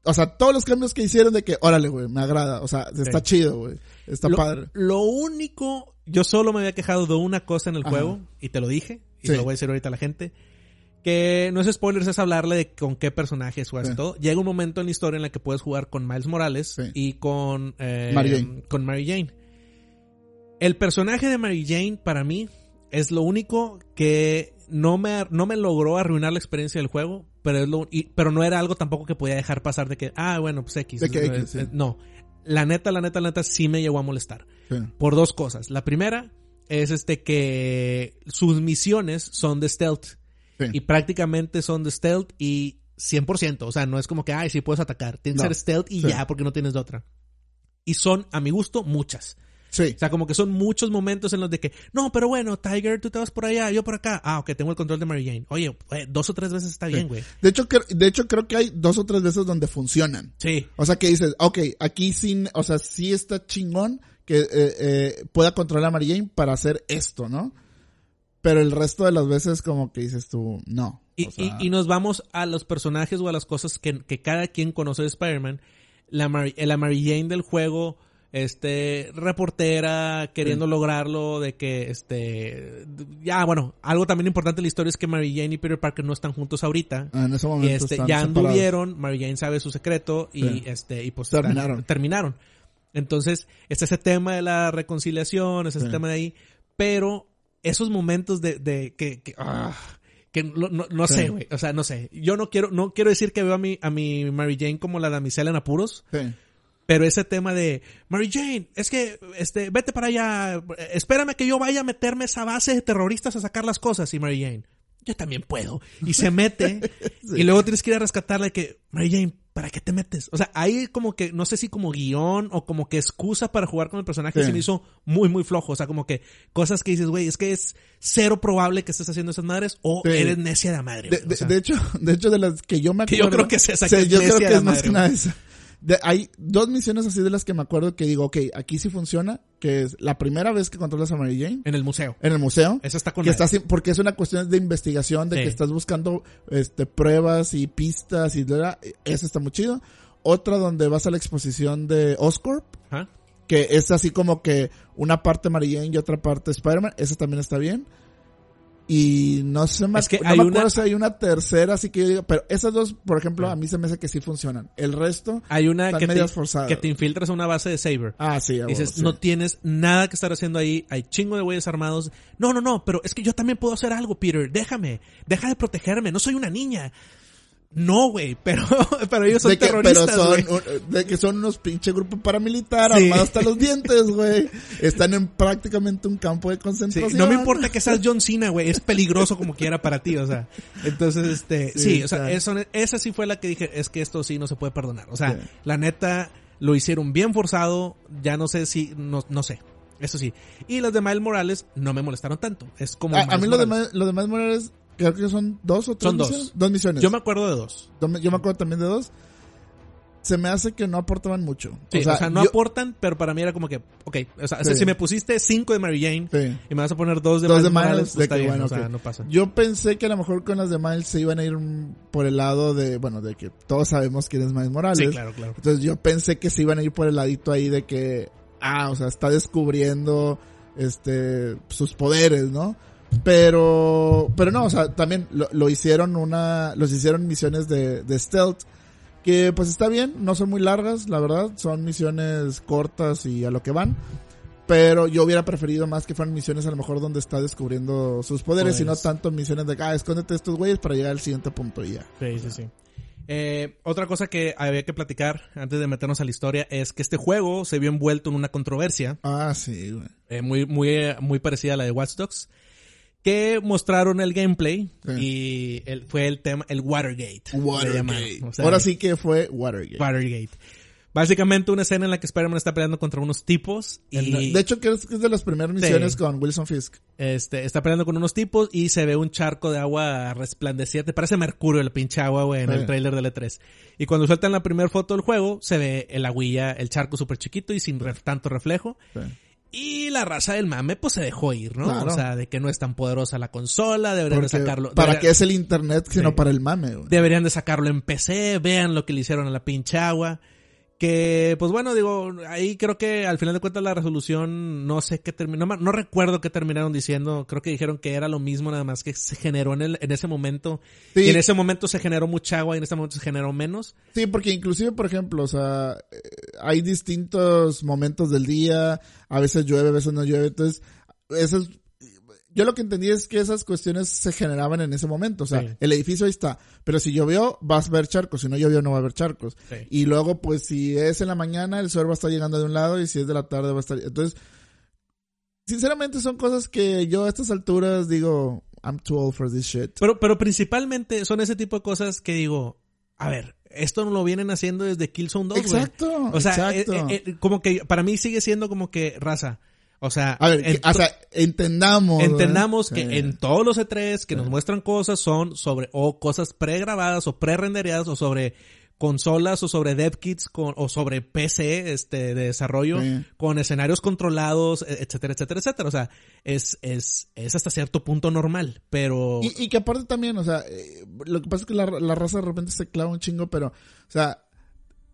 o sea, todos los cambios que hicieron de que, órale, güey, me agrada, o sea, está chido, güey, está lo, padre. Lo único, yo solo me había quejado de una cosa en el Ajá. juego, y te lo dije, y Sí. lo voy a decir ahorita a la gente, que no es spoilers, es hablarle de con qué personajes juegas Sí. todo. Llega un momento en la historia en la que puedes jugar con Miles Morales Sí. y con, eh, Mary Jane. con Mary Jane. El personaje de Mary Jane, para mí, es lo único que no me, no me logró arruinar la experiencia del juego, pero es lo, y- pero no era algo tampoco que podía dejar pasar de que, ah, bueno, pues X. De que Eh, X, sí. eh, No. La neta, la neta, la neta, sí me llegó a molestar Sí. por dos cosas. La primera es este que sus misiones son de stealth Sí. y prácticamente son de stealth y 100%, o sea, no es como que ay, sí puedes atacar, tienes que No. ser stealth y Sí. ya porque no tienes de otra. Y son a mi gusto muchas. Sí. O sea, como que son muchos momentos en los de que, no, pero bueno, Tiger, tú te vas por allá, yo por acá. Ah, ok, tengo el control de Mary Jane. Oye, eh, dos o tres veces está bien, güey. De hecho, de hecho, creo que hay dos o tres veces donde funcionan. Sí. O sea, que dices, ok, aquí sí, o sea, sí está chingón que eh, eh, pueda controlar a Mary Jane para hacer esto, ¿no? Pero el resto de las veces como que dices tú, no. Y, O sea, y- y nos vamos a los personajes o a las cosas que, que cada quien conoce de Spider-Man. La Mary, la Mary Jane del juego, este, reportera, queriendo lograrlo, de que, este, ya, bueno, algo también importante en la historia es que Mary Jane y Peter Parker no están juntos ahorita. en ese momento este, están ya separados. anduvieron, Mary Jane sabe su secreto y Sí. este, y pues están- Terminaron. terminaron. Entonces, está ese tema de la reconciliación, está ese Sí. tema de ahí, pero esos momentos de, de que, que, ah, que no, no, no Sí. sé, güey, o sea, no sé. Yo no quiero, no quiero decir que veo a mi, a mi Mary Jane como la damisela en apuros, Sí. pero ese tema de, Mary Jane, es que, este, vete para allá, espérame que yo vaya a meterme a esa base de terroristas a sacar las cosas, y Mary Jane, yo también puedo. Y se mete, y luego tienes que ir a rescatarla de que, Mary Jane, ¿para qué te metes? O sea, ahí como que, no sé si como guion o como que excusa para jugar con el personaje Sí. se me hizo muy, muy flojo. O sea, como que cosas que dices, güey, es que es cero probable que estés haciendo esas madres o Sí. eres necia de madre. De. O de- sea, de hecho, de hecho, de las que yo me Que acuerdo. yo creo que es esa, que es yo creo que es más madre, que nada esa. De- hay dos misiones así de las que me acuerdo que digo, ok, aquí sí funciona, que es la primera vez que controlas a Mary Jane En el museo. en el museo. Esa está con que madre. estás, porque es una cuestión de investigación, de Sí. que estás buscando este pruebas y pistas y bla, eso está muy chido. Otra donde vas a la exposición de Oscorp, que es así como que una parte Mary Jane y otra parte Spider-Man, esa también está bien. Y no sé más, Es que no hay me una- acuerdo si hay una tercera, así que yo digo, pero esas dos, por ejemplo, a mí se me hace que sí funcionan. El resto, Hay una Están que te, forzadas. que te infiltras a una base de Saber. ah, sí, huevo, Dices, sí. no tienes nada que estar haciendo ahí, hay chingo de güeyes armados. No, no, no, pero es que yo también puedo hacer algo, Peter, déjame, deja de protegerme, no soy una niña. No, güey, pero, pero ellos son de que, pero terroristas, son, un- de que son unos pinche grupos paramilitar Sí. armados hasta los dientes, güey. Están en prácticamente un campo de Sí, concentración. no me importa que seas John Cena, güey, es peligroso como quiera para ti, o sea. Entonces, este, sí, Sí, o sea, eso, esa sí fue la que dije, es que esto sí no se puede perdonar. O sea, la neta, lo hicieron bien forzado, ya no sé si, no, no sé. Eso sí. Y las de Miles Morales no me molestaron tanto. Es como. A, a Miles mí lo demás, lo demás Morales, creo que son dos o tres Son dos. misiones. Dos misiones. Yo me acuerdo de dos. Yo me- acuerdo también de dos. Se me hace que no aportaban mucho. Sí, o sea, no yo- aportan, pero para mí era como que, ok, o sea, Sí. si me pusiste cinco de Mary Jane Sí. y me vas a poner dos de Dos Miles de Miles, pues de está que, bien, bueno, o sea, no pasa. Yo pensé que a lo mejor con las de Miles se iban a ir por el lado de, bueno, de que todos sabemos quién es Miles Morales. Sí, claro, claro. Entonces yo pensé que se iban a ir por el ladito ahí de que, ah, o sea, está descubriendo, este, sus poderes, ¿no? Pero, pero no, o sea, también lo, lo hicieron una, los hicieron misiones de, de stealth, que pues está bien, no son muy largas, la verdad, son misiones cortas y a lo que van. Pero yo hubiera preferido más que fueran misiones a lo mejor donde está descubriendo sus poderes y no tanto misiones de, ah, escóndete estos güeyes para llegar al siguiente punto y ya. Sí, sí, sí. Eh, otra cosa que había que platicar antes de meternos a la historia es que este juego se vio envuelto en una controversia Ah, sí, güey. eh, muy, muy, eh, muy parecida a la de Watch Dogs, que mostraron el gameplay y el, fue el tema, el Watergate. O sea, Ahora sí que fue Watergate. Watergate. Básicamente una escena en la que Spider-Man está peleando contra unos tipos y De hecho, que es de las primeras misiones Sí. con Wilson Fisk. este, está peleando con unos tipos y se ve un charco de agua resplandeciente. Parece mercurio el pinche agua, güey, en Sí. el trailer del E3. Y cuando sueltan la primera foto del juego, se ve el aguilla, el charco súper chiquito y sin ref- tanto reflejo. Sí. Y la raza del mame, pues se dejó ir, ¿no? Claro. O sea, de que no es tan poderosa la consola, deberían de sacarlo. ¿Para deberían- qué es el internet sino Sí. para el mame, güey? Deberían de sacarlo en PC, vean lo que le hicieron a la pinche agua. Que, pues bueno, digo, ahí creo que al final de cuentas la resolución, no sé qué terminó, no, recuerdo qué terminaron diciendo, creo que dijeron que era lo mismo, nada más que se generó en, el, en ese momento. Sí. Y en ese momento se generó mucha agua y en este momento se generó menos. Sí, porque inclusive, por ejemplo, o sea, eh, hay distintos momentos del día, a veces llueve, a veces no llueve, entonces, eso es- yo lo que entendí es que esas cuestiones se generaban en ese momento, o sea, Sí. el edificio ahí está, pero si llovió, vas a ver charcos, si no llovió, no va a haber charcos. Sí. Y luego, pues, si es en la mañana, el sol va a estar llegando de un lado, y si es de la tarde, va a estar, entonces, sinceramente son cosas que yo a estas alturas digo, I'm too old for this shit. Pero, pero principalmente son ese tipo de cosas que digo, a ver, esto no lo vienen haciendo desde Killzone 2, güey. Exacto, O sea, exacto. eh, eh, eh, como que para mí sigue siendo como que raza. O sea, a ver, o sea, entendamos. Entendamos ¿verdad? que Sí. en todos los E3 que nos muestran cosas son sobre o cosas pregrabadas o pre-rendereadas o sobre consolas o sobre dev kits con, o sobre PC este de desarrollo Sí. con escenarios controlados, e- etcétera, etcétera, etcétera. O sea, es, es, es hasta cierto punto normal, pero Y, y que aparte también, o sea, eh, lo que pasa es que la, la raza de repente se clava un chingo, pero, o sea,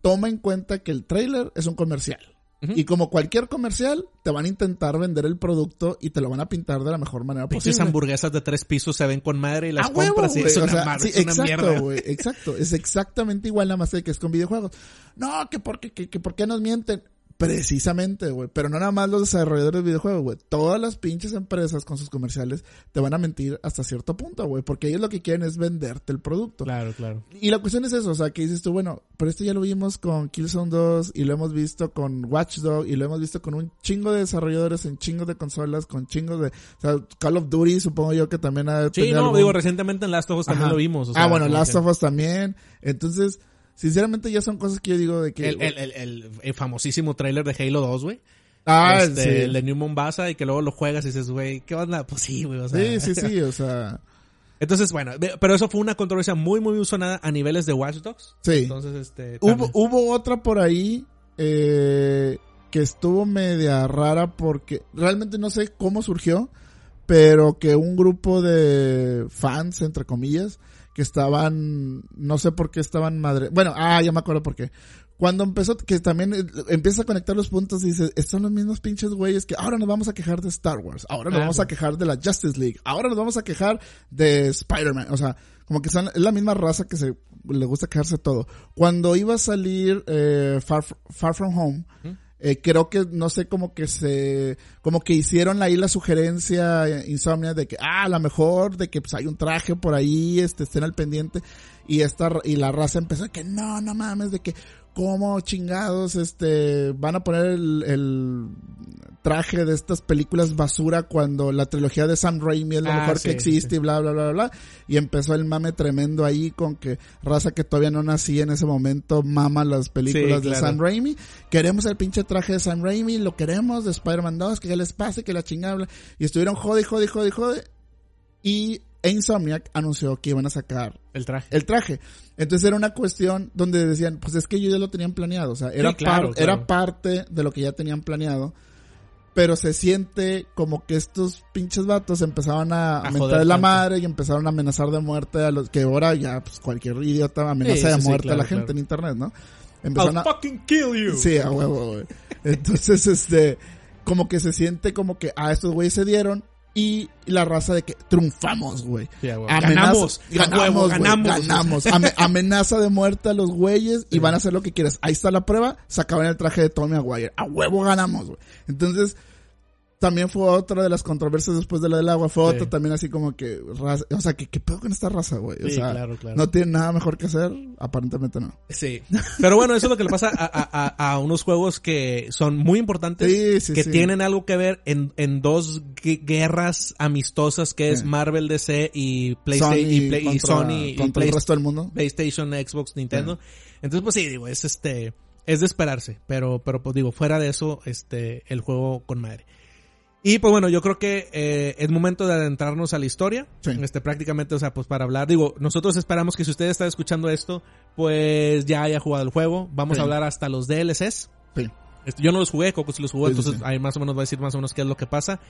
toma en cuenta que el trailer es un comercial. Ujú. Y como cualquier comercial, te van a intentar vender el producto y te lo van a pintar de la mejor manera pinches posible. hamburguesas de tres pisos se ven con madre y las ¡A huevo, compras y güey! es O una, sea, mar- sí, es una exacto, mierda. güey, exacto. Es exactamente igual nada más que es con videojuegos. No, que por qué, que, que por qué nos mienten. Precisamente, güey. Pero no nada más los desarrolladores de videojuegos, güey. Todas las pinches empresas con sus comerciales te van a mentir hasta cierto punto, güey. Porque ellos lo que quieren es venderte el producto. Claro, claro. Y la cuestión es eso, o sea, que dices tú, bueno, pero esto ya lo vimos con Killzone 2 y lo hemos visto con Watchdog y lo hemos visto con un chingo de desarrolladores en chingos de consolas, con chingos de, o sea, Call of Duty supongo yo que también ha Sí, no, algún- digo, recientemente en Last of Us también lo vimos. o ah, sea, bueno, como Last of Us también. Entonces, sinceramente ya son cosas que yo digo de que... El, el, el, el- el famosísimo tráiler de Halo 2, güey. ah, este, sí. el de New Mombasa y que luego lo juegas y dices, güey, ¿qué onda? Pues sí, güey, o sea. sí, sí, sí, o sea... Entonces, bueno, pero eso fue una controversia muy, muy usonada a niveles de Watch Dogs. Sí. Entonces, este... Hubo, hubo otra por ahí eh, que estuvo media rara porque realmente no sé cómo surgió, pero que un grupo de fans, entre comillas, que estaban, no sé por qué estaban madre, bueno, ah, ya me acuerdo por qué. Cuando empezó, que también eh, empieza a conectar los puntos y dice, estos son los mismos pinches güeyes que ahora nos vamos a quejar de Star Wars, ahora nos Ah, vamos a quejar de la Justice League, ahora nos vamos a quejar de Spider-Man, o sea, como que son, es la misma raza que se le gusta quejarse todo. Cuando iba a salir eh, Far, Far From Home, eh, creo que, no sé, como que se, como que hicieron ahí la sugerencia eh, Insomnia de que, ah, a lo mejor, de que pues hay un traje por ahí, este, estén al pendiente, y esta, y la raza empezó a que, no, no mames, de que, cómo chingados, este, van a poner el, el traje de estas películas basura cuando la trilogía de Sam Raimi es lo Ah, mejor sí, que existe sí. y bla, bla, bla, bla. Y empezó el mame tremendo ahí con que raza que todavía no nacía en ese momento mama las películas Sí, de claro. Sam Raimi. Queremos el pinche traje de Sam Raimi, lo queremos de Spider-Man 2, que ya les pase, que la chingada. Y estuvieron jode, jode, jode, jode. Y Insomniac anunció que iban a sacar El traje. el traje. Entonces era una cuestión donde decían, pues es que ellos ya lo tenían planeado, o sea, era, Sí, claro, par- claro. era parte de lo que ya tenían planeado. Pero se siente como que estos pinches vatos empezaban a, A mentar de la tanto. madre y empezaron a amenazar de muerte a los que ahora ya pues cualquier idiota amenaza Sí, de sí, sí, muerte a la claro, gente claro. en internet, ¿no? I'll Empezaron a, fucking kill you. Sí, a huevo, güey. Entonces, este, como que se siente como que, ah, estos güeyes se dieron y la raza de que triunfamos, güey. Ganamos. ganamos, Ganamos. ganamos. ganamos. Ame- amenaza de muerte a los güeyes y Sí. van a hacer lo que quieras. Ahí está la prueba, sacaban el traje de Tommy Aguirre. A huevo ganamos, güey. Entonces, también fue otra de las controversias después de la del agua. Fue Sí. otra también así como que, raza- o sea, que qué pedo con esta raza, güey. O Sí, sea, claro, claro. no tienen nada mejor que hacer, aparentemente no. Sí. Pero bueno, eso es lo que le pasa a, a- a- unos juegos que son muy importantes. Sí, sí, que tienen algo que ver en, en dos gue- guerras amistosas que es. Marvel DC y PlayStation y, Play- y contra, Sony y Play- el resto del mundo. PlayStation, Xbox, Nintendo. Entonces, pues sí, digo, es este, es de esperarse, pero, pero pues digo, fuera de eso, este, el juego con madre. Y pues bueno, yo creo que eh, es momento de adentrarnos a la historia. Sí. Este, prácticamente, o sea, pues para hablar, digo, nosotros esperamos que si usted está escuchando esto, pues ya haya jugado el juego. Vamos Sí. a hablar hasta los DLCs. Sí. Este, yo no los jugué, Coco sí los jugó, entonces ahí más o menos va a decir más o menos qué es lo que pasa.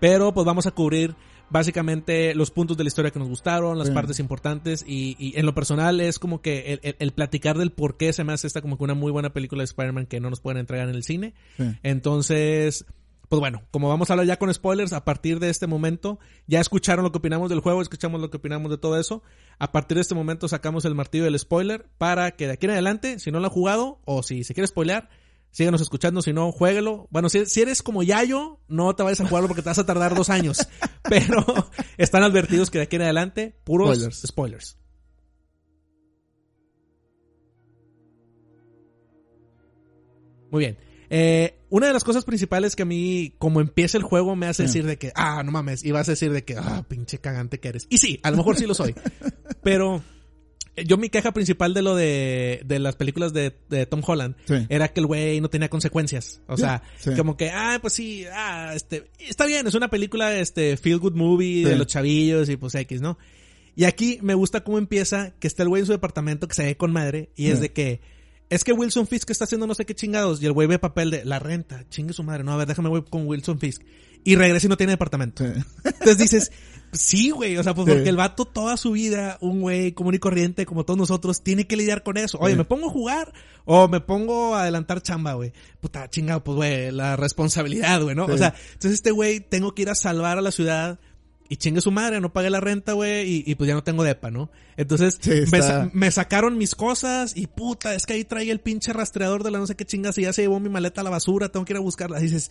Pero pues vamos a cubrir básicamente los puntos de la historia que nos gustaron, las partes importantes y, y en lo personal es como que el, el- el platicar del por qué se me hace esta como que una muy buena película de Spider-Man que no nos pueden entregar en el cine. Entonces, pues bueno, como vamos a hablar ya con spoilers, a partir de este momento, ya escucharon lo que opinamos del juego, escuchamos lo que opinamos de todo eso. A partir de este momento sacamos el martillo del spoiler para que de aquí en adelante, si no lo ha jugado o si se quiere spoilear, síganos escuchando, si no, jueguelo. Bueno, si, si eres como Yayo, no te vayas a jugarlo porque te vas a tardar dos años. Pero están advertidos que de aquí en adelante, puros Spoilers. spoilers. Muy bien. Eh, una de las cosas principales que a mí, como empieza el juego, me hace Sí. decir de que, ah, no mames, y vas a decir de que, ah, pinche cagante que eres. Y sí, a lo mejor sí lo soy. pero eh, yo mi queja principal de lo de, de las películas de, de Tom Holland Sí. era que el güey no tenía consecuencias. O sea, Sí. como que, ah, pues sí, ah, este, está bien, es una película, este, feel good movie de los chavillos y pues X, ¿no? Y aquí me gusta cómo empieza, que está el güey en su departamento que se ve con madre y es de que, es que Wilson Fisk está haciendo no sé qué chingados y el güey ve papel de la renta, chingue su madre, no, a ver, déjame voy con Wilson Fisk. Y regresa y no tiene departamento. Sí. Entonces dices, sí, güey, o sea, pues Sí. porque el vato toda su vida, un güey común y corriente como todos nosotros, tiene que lidiar con eso. Oye, Sí. ¿me pongo a jugar o me pongo a adelantar chamba, güey? Puta, chingado, pues güey, la responsabilidad, güey, ¿no? O sea, entonces este güey tengo que ir a salvar a la ciudad y chingue su madre, no pagué la renta, güey, y, y pues ya no tengo depa, ¿no? Entonces, Sí, me, está- sa- me sacaron mis cosas y puta, es que ahí trae el pinche rastreador de la no sé qué chingas y ya se llevó mi maleta a la basura, tengo que ir a buscarla. Y dices,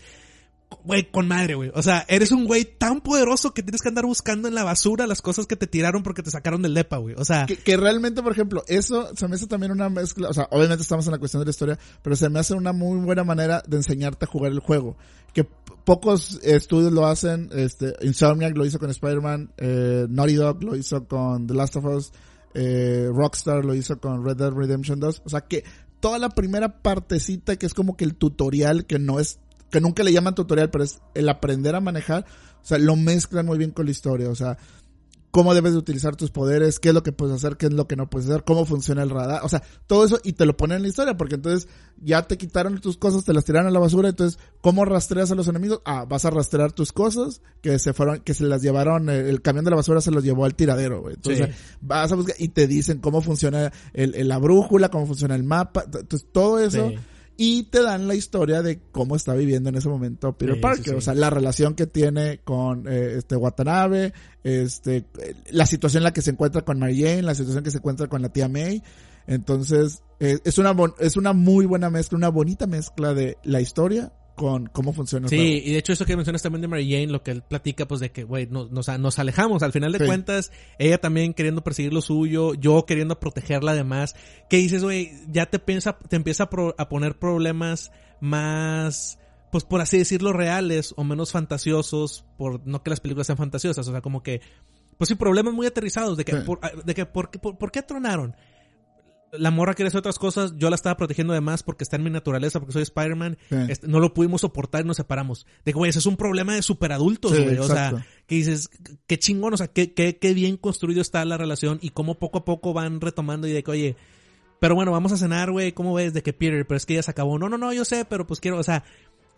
güey, con madre, güey. O sea, eres un güey tan poderoso que tienes que andar buscando en la basura las cosas que te tiraron porque te sacaron del depa, güey. O sea, Que, realmente, por ejemplo, eso se me hace también una mezcla, o sea, obviamente estamos en la cuestión de la historia, pero se me hace una muy buena manera de enseñarte a jugar el juego. Que pocos estudios lo hacen, este, Insomniac lo hizo con Spider-Man, eh, Naughty Dog lo hizo con The Last of Us, eh, Rockstar lo hizo con Red Dead Redemption 2, o sea que toda la primera partecita que es como que el tutorial, que no es, que nunca le llaman tutorial, pero es el aprender a manejar, o sea, lo mezclan muy bien con la historia, o sea, cómo debes de utilizar tus poderes, qué es lo que puedes hacer, qué es lo que no puedes hacer, cómo funciona el radar, o sea, todo eso y te lo ponen en la historia, porque entonces ya te quitaron tus cosas, te las tiraron a la basura, entonces, ¿cómo rastreas a los enemigos? Ah, vas a rastrear tus cosas que se fueron, que se las llevaron, el, el camión de la basura se los llevó al tiradero, güey. Entonces, Sí. vas a buscar y te dicen cómo funciona el, el- la brújula, cómo funciona el mapa, entonces todo eso. Sí. Y te dan la historia de cómo está viviendo en ese momento Peter Sí, Parker. sí, sí. O sea, la relación que tiene con eh, este Watanabe, este, la situación en la que se encuentra con Mary Jane, la situación que se encuentra con la tía May. Entonces, eh, es una es una muy buena mezcla, una bonita mezcla de la historia con cómo funciona el Sí, juego. y de hecho eso que mencionas también de Mary Jane, lo que él platica, pues de que, güey, nos, nos, nos alejamos. Al final de Sí. cuentas, ella también queriendo perseguir lo suyo, yo queriendo protegerla además. Que dices, güey, ya te piensa, te empieza a, pro- a poner problemas más, pues por así decirlo, reales o menos fantasiosos, por no que las películas sean fantasiosas, o sea, como que, pues sí, problemas muy aterrizados, de que, Sí. por, de que, ¿por, por, por qué tronaron? La morra quiere hacer otras cosas, yo la estaba protegiendo además porque está en mi naturaleza, porque soy Spider-Man, Sí. este, no lo pudimos soportar y nos separamos. De que, güey, ese es un problema de superadultos, Sí, güey. o sea, que dices, qué chingón, o sea, qué, qué, qué bien construido está la relación y cómo poco a poco van retomando y de que, oye, pero bueno, vamos a cenar, güey, ¿cómo ves? De que Peter, pero es que ya se acabó. No, no, no, yo sé, pero pues quiero, o sea,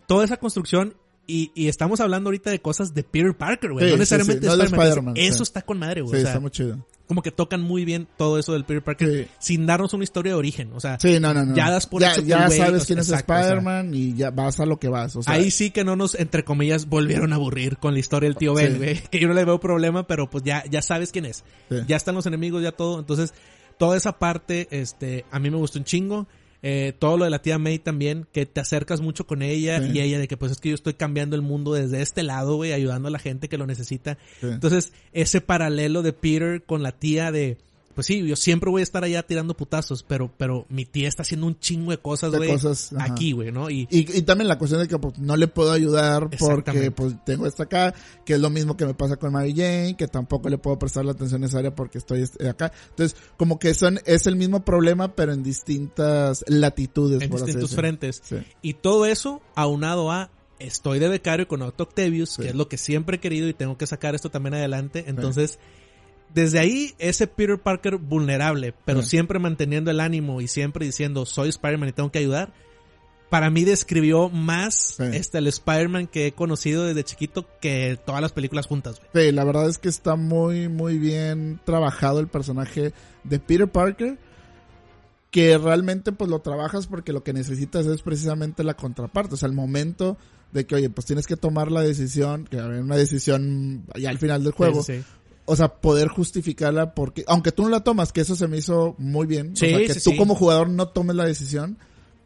toda esa construcción y, y estamos hablando ahorita de cosas de Peter Parker, güey. Sí, no necesariamente sí, no de de Spider-Man. Eso está con madre, güey. Sí, o sea, está muy chido. Como que tocan muy bien todo eso del Peter Parker Sí. sin darnos una historia de origen. O sea, Sí, no, no, no. Ya das por ya, ya sabes quién es exacto, o sea. Spider-Man y ya vas a lo que vas. O sea, Ahí sí que no nos, entre comillas, volvieron a aburrir con la historia del tío Ben, Sí. güey. Que yo no le veo problema, pero pues ya, ya sabes quién es. Ya están los enemigos, ya todo. Entonces, toda esa parte, este, a mí me gustó un chingo. Eh, todo lo de la tía May también, que te acercas mucho con ella Sí. y ella de que pues es que yo estoy cambiando el mundo desde este lado, güey, ayudando a la gente que lo necesita. Sí. Entonces, ese paralelo de Peter con la tía de, pues sí, yo siempre voy a estar allá tirando putazos, pero, pero mi tía está haciendo un chingo de cosas, De güey, aquí, güey, ¿no? Y, Y, y también la cuestión de que pues, no le puedo ayudar porque pues tengo esta acá, que es lo mismo que me pasa con Mary Jane, que tampoco le puedo prestar la atención necesaria porque estoy este, acá. Entonces, como que son, es el mismo problema, pero en distintas latitudes, en por así distintos decirlo. frentes. Sí. Y todo eso aunado a estoy de becario con Otto Octavius, Sí. que es lo que siempre he querido y tengo que sacar esto también adelante. Entonces, desde ahí, ese Peter Parker vulnerable, pero Sí. siempre manteniendo el ánimo y siempre diciendo soy Spider-Man y tengo que ayudar. Para mí describió más Sí. este el Spider-Man que he conocido desde chiquito que todas las películas juntas, güey. Sí, la verdad es que está muy, muy bien trabajado el personaje de Peter Parker. Que realmente pues lo trabajas porque lo que necesitas es precisamente la contraparte. O sea, el momento de que, oye, pues tienes que tomar la decisión, que una decisión ya al final del juego. Sí, sí. O sea, poder justificarla porque, aunque tú no la tomas, que eso se me hizo muy bien. Sí, o sea, que sí, tú sí. como jugador no tomes la decisión,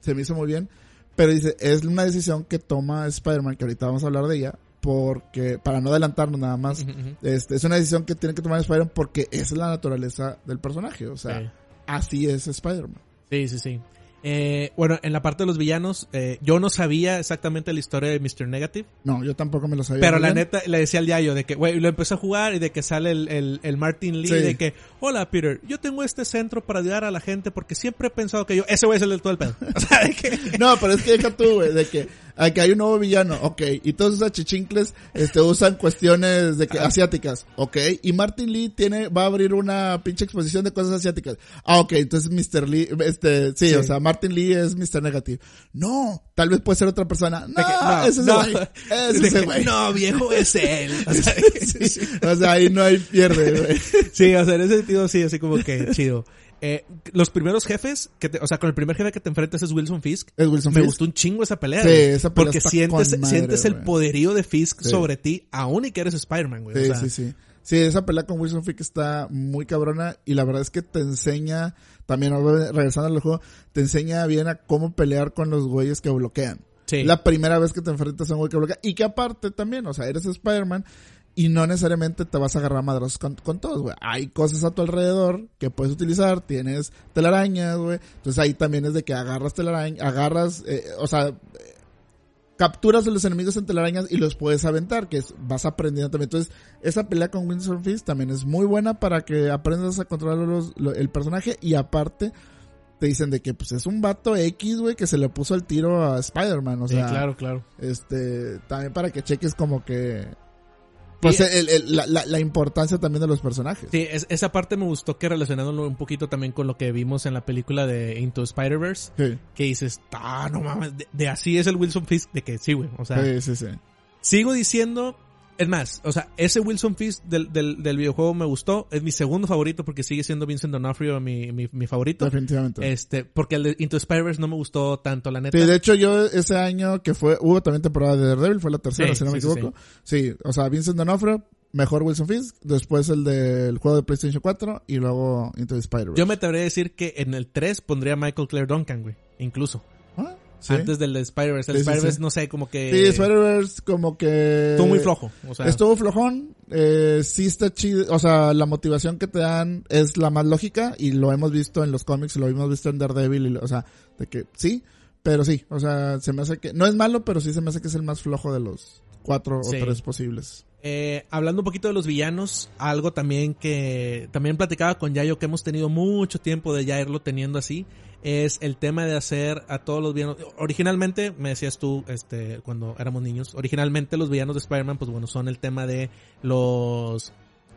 se me hizo muy bien. Pero dice, es una decisión que toma Spider-Man, que ahorita vamos a hablar de ella, porque, para no adelantarnos nada más, este, es una decisión que tiene que tomar Spider-Man porque esa es la naturaleza del personaje. O sea, Sí. así es Spider-Man. Sí, sí, sí. Eh, bueno, en la parte de los villanos, eh, yo no sabía exactamente la historia de Mr. Negative. No, yo tampoco me lo sabía. Pero la bien. neta, le decía al Yayo de que, güey, lo empecé a jugar y de que sale el, el, el Martin Lee Sí. de que, hola Peter, yo tengo este centro para ayudar a la gente porque siempre he pensado que yo, ese güey es el del todo el pedo. O sea, de que, No, pero es que deja tú, güey, de que aquí hay un nuevo villano, ok, y todos esos achichincles, este, usan cuestiones de que, asiáticas, ok, y Martin Lee tiene, va a abrir una pinche exposición de cosas asiáticas. Ah, ok, entonces Mr. Lee, este, sí, Sí. o sea, Martin Lee es Mr. Negative. No, tal vez puede ser otra persona. No, que, ese no, es de ese güey. no, viejo, es él. O sea, Sí, sí. O sea, ahí no hay pierde, güey. Sí, o sea, en ese sentido sí, así como que chido. Eh, los primeros jefes, que te- o sea, con el primer jefe que te enfrentas es Wilson Fisk. Es Wilson Me Fisk. gustó un chingo esa pelea. Sí, esa pelea Porque sientes, madre, sientes el poderío de Fisk Sí. sobre ti, aún y que eres Spider-Man, güey. Sí, o sea, sí, sí. Sí, esa pelea con Wilson Fisk está muy cabrona y la verdad es que te enseña, también regresando al juego, te enseña bien a cómo pelear con los güeyes que bloquean. sí. La primera vez que te enfrentas a un güey que bloquea y que aparte también, o sea, eres Spider-Man y no necesariamente te vas a agarrar madrazos con, con todos, güey. Hay cosas a tu alrededor que puedes utilizar, tienes telarañas, güey. Entonces ahí también es de que agarras telarañas, agarras, eh, o sea, eh, capturas a los enemigos en telarañas y los puedes aventar, que es, vas aprendiendo también. Entonces, esa pelea con Winsor Fisk también es muy buena para que aprendas a controlar los- el personaje y aparte te dicen de que pues es un vato X, güey, que se le puso el tiro a Spider-Man, o Sí, sea, claro, claro. este, también para que cheques como que Pues Y- el- el- la, la, la importancia también de los personajes. Sí, es- esa parte me gustó que relacionándolo un poquito también con lo que vimos en la película de Into Spider-Verse, Sí, que dices, ah, no mames, de, de así es el Wilson Fisk, de que sí, güey. O sea, sí, sí, sí. sigo diciendo, es más, o sea, ese Wilson Fisk del, del, del videojuego me gustó, es mi segundo favorito porque sigue siendo Vincent D'Onofrio mi, mi, mi favorito. Definitivamente. Este, porque el de Into Spider-Verse no me gustó tanto, la neta. Sí, de hecho yo ese año que fue, hubo también temporada de Daredevil, fue la tercera, Sí, si no me sí, equivoco. Sí, o sea, Vincent D'Onofrio, mejor Wilson Fisk, después el del juego de PlayStation 4 y luego Into the Spider-Verse. Yo me atrevería a decir que en el 3 pondría a Michael Clare Duncan, güey. Incluso. Sí. Antes del de Spider-Verse. El Sí, Spider-Verse, sí. no sé, como que... Sí, Spider-Verse como que... Estuvo muy flojo. O sea, Estuvo flojón, eh, sí está chido, o sea, la motivación que te dan es la más lógica y lo hemos visto en los cómics, lo hemos visto en Daredevil, y, o sea, de que sí, pero sí, o sea, se me hace que, no es malo, pero sí se me hace que es el más flojo de los cuatro o tres posibles. Eh, hablando un poquito de los villanos, algo también que también platicaba con Yayo que hemos tenido mucho tiempo de ya irlo teniendo así, es el tema de hacer a todos los villanos. Originalmente, me decías tú, este, cuando éramos niños, originalmente los villanos de Spider-Man, pues bueno, son el tema de los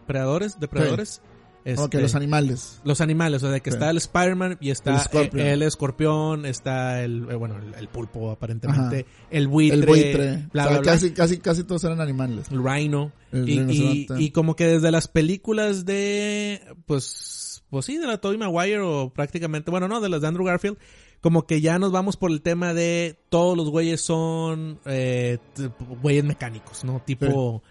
predadores, depredadores. Este, los animales. los animales, o sea, de que está el Spider-Man y está El escorpión, está el, eh, bueno, el, el pulpo aparentemente, Ajá. el buitre, el buitre. bla, o sea, bla, bla, casi, casi, casi todos eran animales. el rhino. El Y, y, como que desde las películas de, pues, pues sí, de la Tobey Maguire o prácticamente, bueno, no, de las de Andrew Garfield, como que ya nos vamos por el tema de todos los güeyes son eh, güeyes mecánicos, ¿no? Tipo,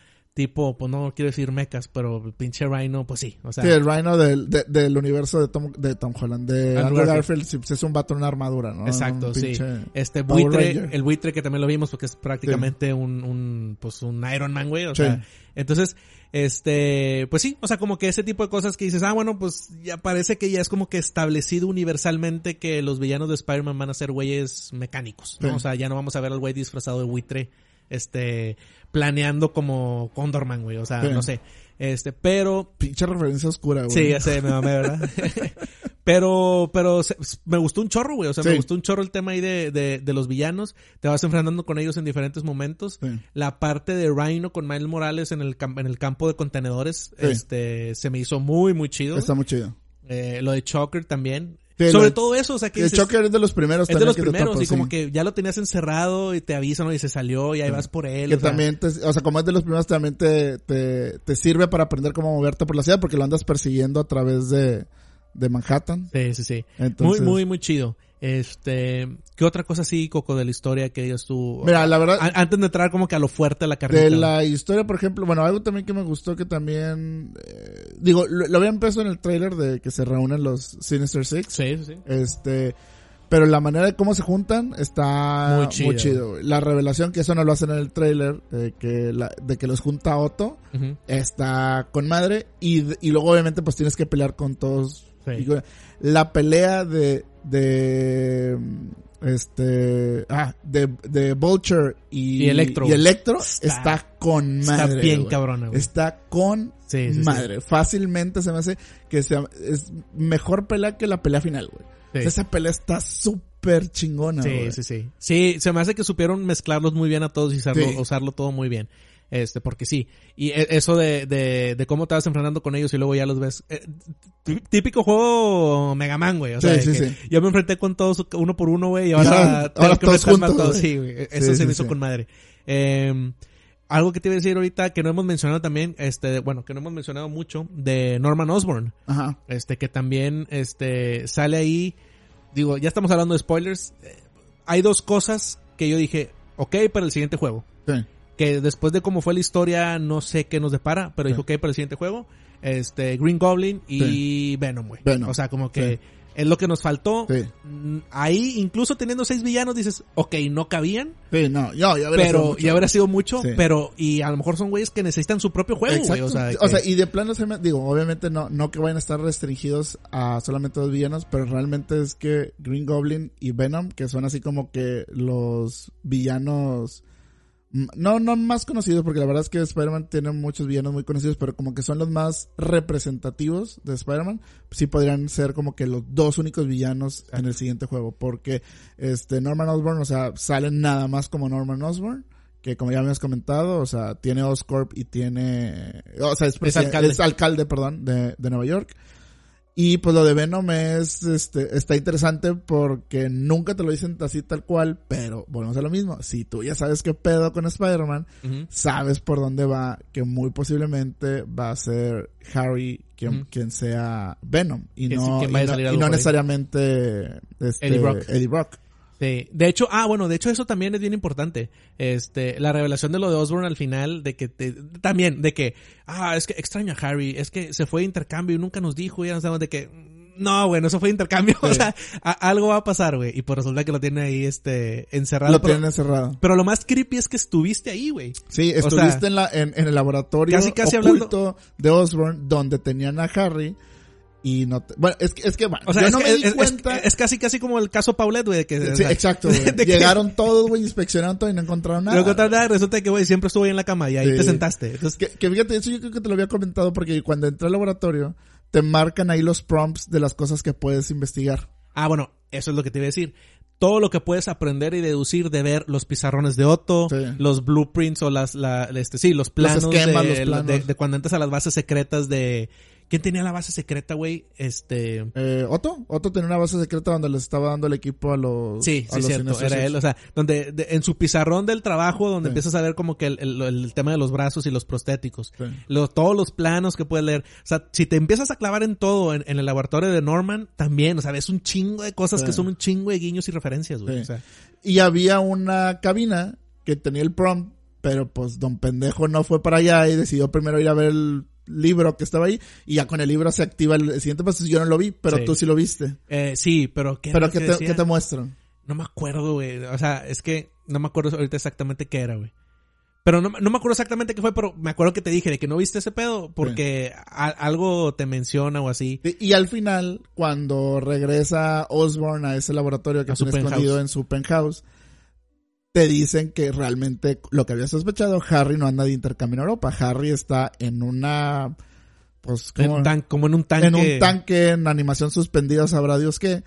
tipo, pues no quiero decir mecas, pero el pinche Rhino, pues sí, o sea, Sí, el Rhino del, de- del universo de Tom, de Tom Holland. De Andrew Andrew, Garfield. Garfield, pues es un vato en una armadura, ¿no? Exacto, sí. Este buitre, el buitre que también lo vimos porque es prácticamente un, un, pues un Iron Man, güey, o Sí. sea, entonces, este, pues sí, o sea, como que ese tipo de cosas que dices, ah, bueno, pues ya parece que ya es como que establecido universalmente que los villanos de Spider-Man van a ser güeyes mecánicos, ¿no? Sí. O sea, ya no vamos a ver al güey disfrazado de buitre, este, planeando como Condorman, güey, o sea, Sí. no sé, este, pero Pinche referencia oscura, güey. Sí, ya sé, me mamé, ¿verdad? pero, pero se- me gustó un chorro, güey. O sea, me gustó un chorro el tema ahí de, de, de los villanos. Te vas enfrentando con ellos en diferentes momentos. Sí. La parte de Rhino con Miles Morales en el, en el campo de contenedores, Sí. este, se me hizo muy, muy chido. Está muy chido. Eh, lo de Choker también. Sí, Sobre de- todo eso, o sea, que el dices, Choker es de los primeros es de también los que te primeros topo, y como que ya lo tenías encerrado y te avisan y se salió y ahí vas por él. Que o sea, también, te, o sea, como es de los primeros, también te, te, te sirve para aprender cómo moverte por la ciudad porque lo andas persiguiendo a través de, de Manhattan. Sí, sí, sí. Entonces, Muy, muy, muy chido. Este, ¿qué otra cosa así, Coco, de la historia que digas tú? Mira, la verdad, A- antes de entrar como que a lo fuerte de la carnita. de la historia, por ejemplo, bueno, algo también que me gustó que también, eh, digo, lo, lo había empezado en el trailer de que se reúnen los Sinister Six. Sí, sí, sí. Este, pero la manera de cómo se juntan está Muy muy chido. La revelación que eso no lo hacen en el trailer, de que la, de que los junta Otto, está con madre y, y luego obviamente pues tienes que pelear con todos. Sí. Y, güey, la pelea de, de, este, ah, de, de Vulture y, Y Electro. y Electro Está- está, con Está madre. bien güey. cabrona, güey. Está con Sí, sí, sí. madre. Fácilmente se me hace que sea, es mejor pelea que la pelea final, güey. Esa pelea está súper chingona, Sí, güey. sí, sí. Sí, se me hace que supieron mezclarlos muy bien a todos y usarlo, usarlo todo muy bien. Este, porque sí. Y e- eso de, de, de cómo te vas enfrentando con ellos y luego ya los ves. eh, tí- típico juego Mega Man, güey. O sea, sí, sí. Yo me enfrenté con todos uno por uno, güey, y ahora, tengo ahora que todos juntos, todos. Sí, güey. Eso Sí, se me hizo con madre. Eh, algo que te iba a decir ahorita que no hemos mencionado también, este, bueno, que no hemos mencionado mucho, de Norman Osborn. Ajá. Este, que también, este, sale ahí. Digo, ya estamos hablando de spoilers. Eh, Hay dos cosas que yo dije, ok, para el siguiente juego. Sí. Que después de cómo fue la historia, no sé qué nos depara, pero Sí. dijo, ok, para el siguiente juego. Este, Green Goblin y Venom, güey. O sea, como que Sí. es lo que nos faltó. Mm, Ahí, incluso teniendo seis villanos, dices, ok, no cabían, Sí, no, yo, ya hubiera sido pero mucho. ya habrá sido mucho, pero, y a lo mejor son güeyes que necesitan su propio juego, güey. O sea, O sea, que- y de plano se me, digo, obviamente no, no que vayan a estar restringidos a solamente dos villanos, pero realmente es que Green Goblin y Venom, que son así como que los villanos, no, no más conocidos, porque la verdad es que Spider-Man tiene muchos villanos muy conocidos, pero como que son los más representativos de Spider-Man, sí podrían ser como que los dos únicos villanos en el siguiente juego, porque este Norman Osborn, o sea, salen nada más como Norman Osborn, que como ya habíamos comentado, o sea, tiene Oscorp y tiene, o sea, es, Es alcalde. es alcalde, perdón, de, de Nueva York. Y pues lo de Venom es, este, está interesante porque nunca te lo dicen así tal cual, pero volvemos a lo mismo. Si tú ya sabes qué pedo con Spider-Man, sabes por dónde va, que muy posiblemente va a ser Harry quien, quien sea Venom y no, y no, y necesariamente este, Eddie Brock. Eddie Brock. Sí. De hecho, ah, bueno, de hecho eso también es bien importante. Este, la revelación de lo de Osborn al final, de que te- también, de que, ah, es que extraño a Harry, es que se fue de intercambio y nunca nos dijo, y ya nos damos de que, no, güey, no se fue de intercambio, o sea, a- algo va a pasar, güey, y pues resulta que lo tiene ahí, este, encerrado. Lo pero, tienen encerrado. pero lo más creepy es que estuviste ahí, güey. Sí, O estuviste sea, en, la, en, en el laboratorio casi, casi oculto de Osborn donde tenían a Harry y no te- bueno, es que, es que bueno, O sea, yo es, no que- me di es- cuenta. es casi, casi como el caso Paulette, güey, de que, o Sí, sea, exacto, de que- Llegaron todos, güey, inspeccionaron todo y no encontraron nada. No encontraron nada, resulta que, güey, siempre estuvo ahí en la cama y ahí Sí. te sentaste. Entonces, Que, que fíjate, eso yo creo que te lo había comentado porque cuando entré al laboratorio te marcan ahí los prompts de las cosas que puedes investigar. Ah, bueno, eso es lo que te iba a decir. Todo lo que puedes aprender y deducir de ver los pizarrones de Otto, Sí. los blueprints o las, la, este, sí, los planos, esquemas, de, los planos. de- de cuando entras a las bases secretas de... ¿Quién tenía la base secreta, güey? Este... Eh, Otto, Otto tenía una base secreta donde les estaba dando el equipo a los Sí, a sí, los cierto, era él, o sea, donde de- en su pizarrón del trabajo, donde Sí. empiezas a ver como que el, el- el tema de los brazos y los prostéticos, Sí. Los- todos los planos que puedes leer, o sea, si te empiezas a clavar en todo en, en el laboratorio de Norman, también, o sea, ves un chingo de cosas Sí. que son un chingo de guiños y referencias, güey, Sí. o sea, Y había una cabina que tenía el prompt, pero pues don pendejo no fue para allá y decidió primero ir a ver el libro que estaba ahí y ya con el libro se activa el siguiente paso. Yo no lo vi, pero Sí. tú sí lo viste. eh, sí, pero ¿qué Pero ¿qué te, decía? qué te muestran? No me acuerdo, güey. O sea, es que no me acuerdo ahorita exactamente qué era, güey. Pero no, no me acuerdo exactamente qué fue, pero me acuerdo que te dije de que no viste ese pedo porque a- algo te menciona o así. Y, y al final, cuando regresa Osborn a ese laboratorio que penthouse. escondido en su penthouse, te dicen que realmente lo que había sospechado, Harry no anda de intercambio en Europa. Harry está en una, pues, En como, tan- como en un tanque. en un tanque en animación suspendida, sabrá Dios qué.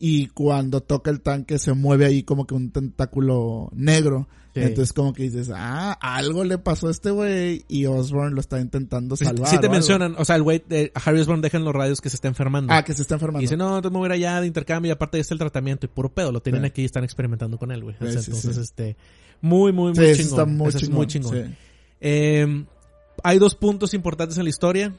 Y cuando toca el tanque se mueve ahí como que un tentáculo negro. Sí. Entonces como que dices, ah, algo le pasó a este güey y Osborn lo está intentando salvar. sí te mencionan, o sea, el güey de a Harry Osborn deja en los radios que se está enfermando. Ah, que se está y enfermando. dice, no, entonces me voy a ir allá de intercambio y aparte ya está el tratamiento y puro pedo. Lo tienen Sí. aquí y están experimentando con él, güey. Entonces, este, muy, muy, muy chingón. está muy Ese es chingón. muy chingón. Eh, hay dos puntos importantes en la historia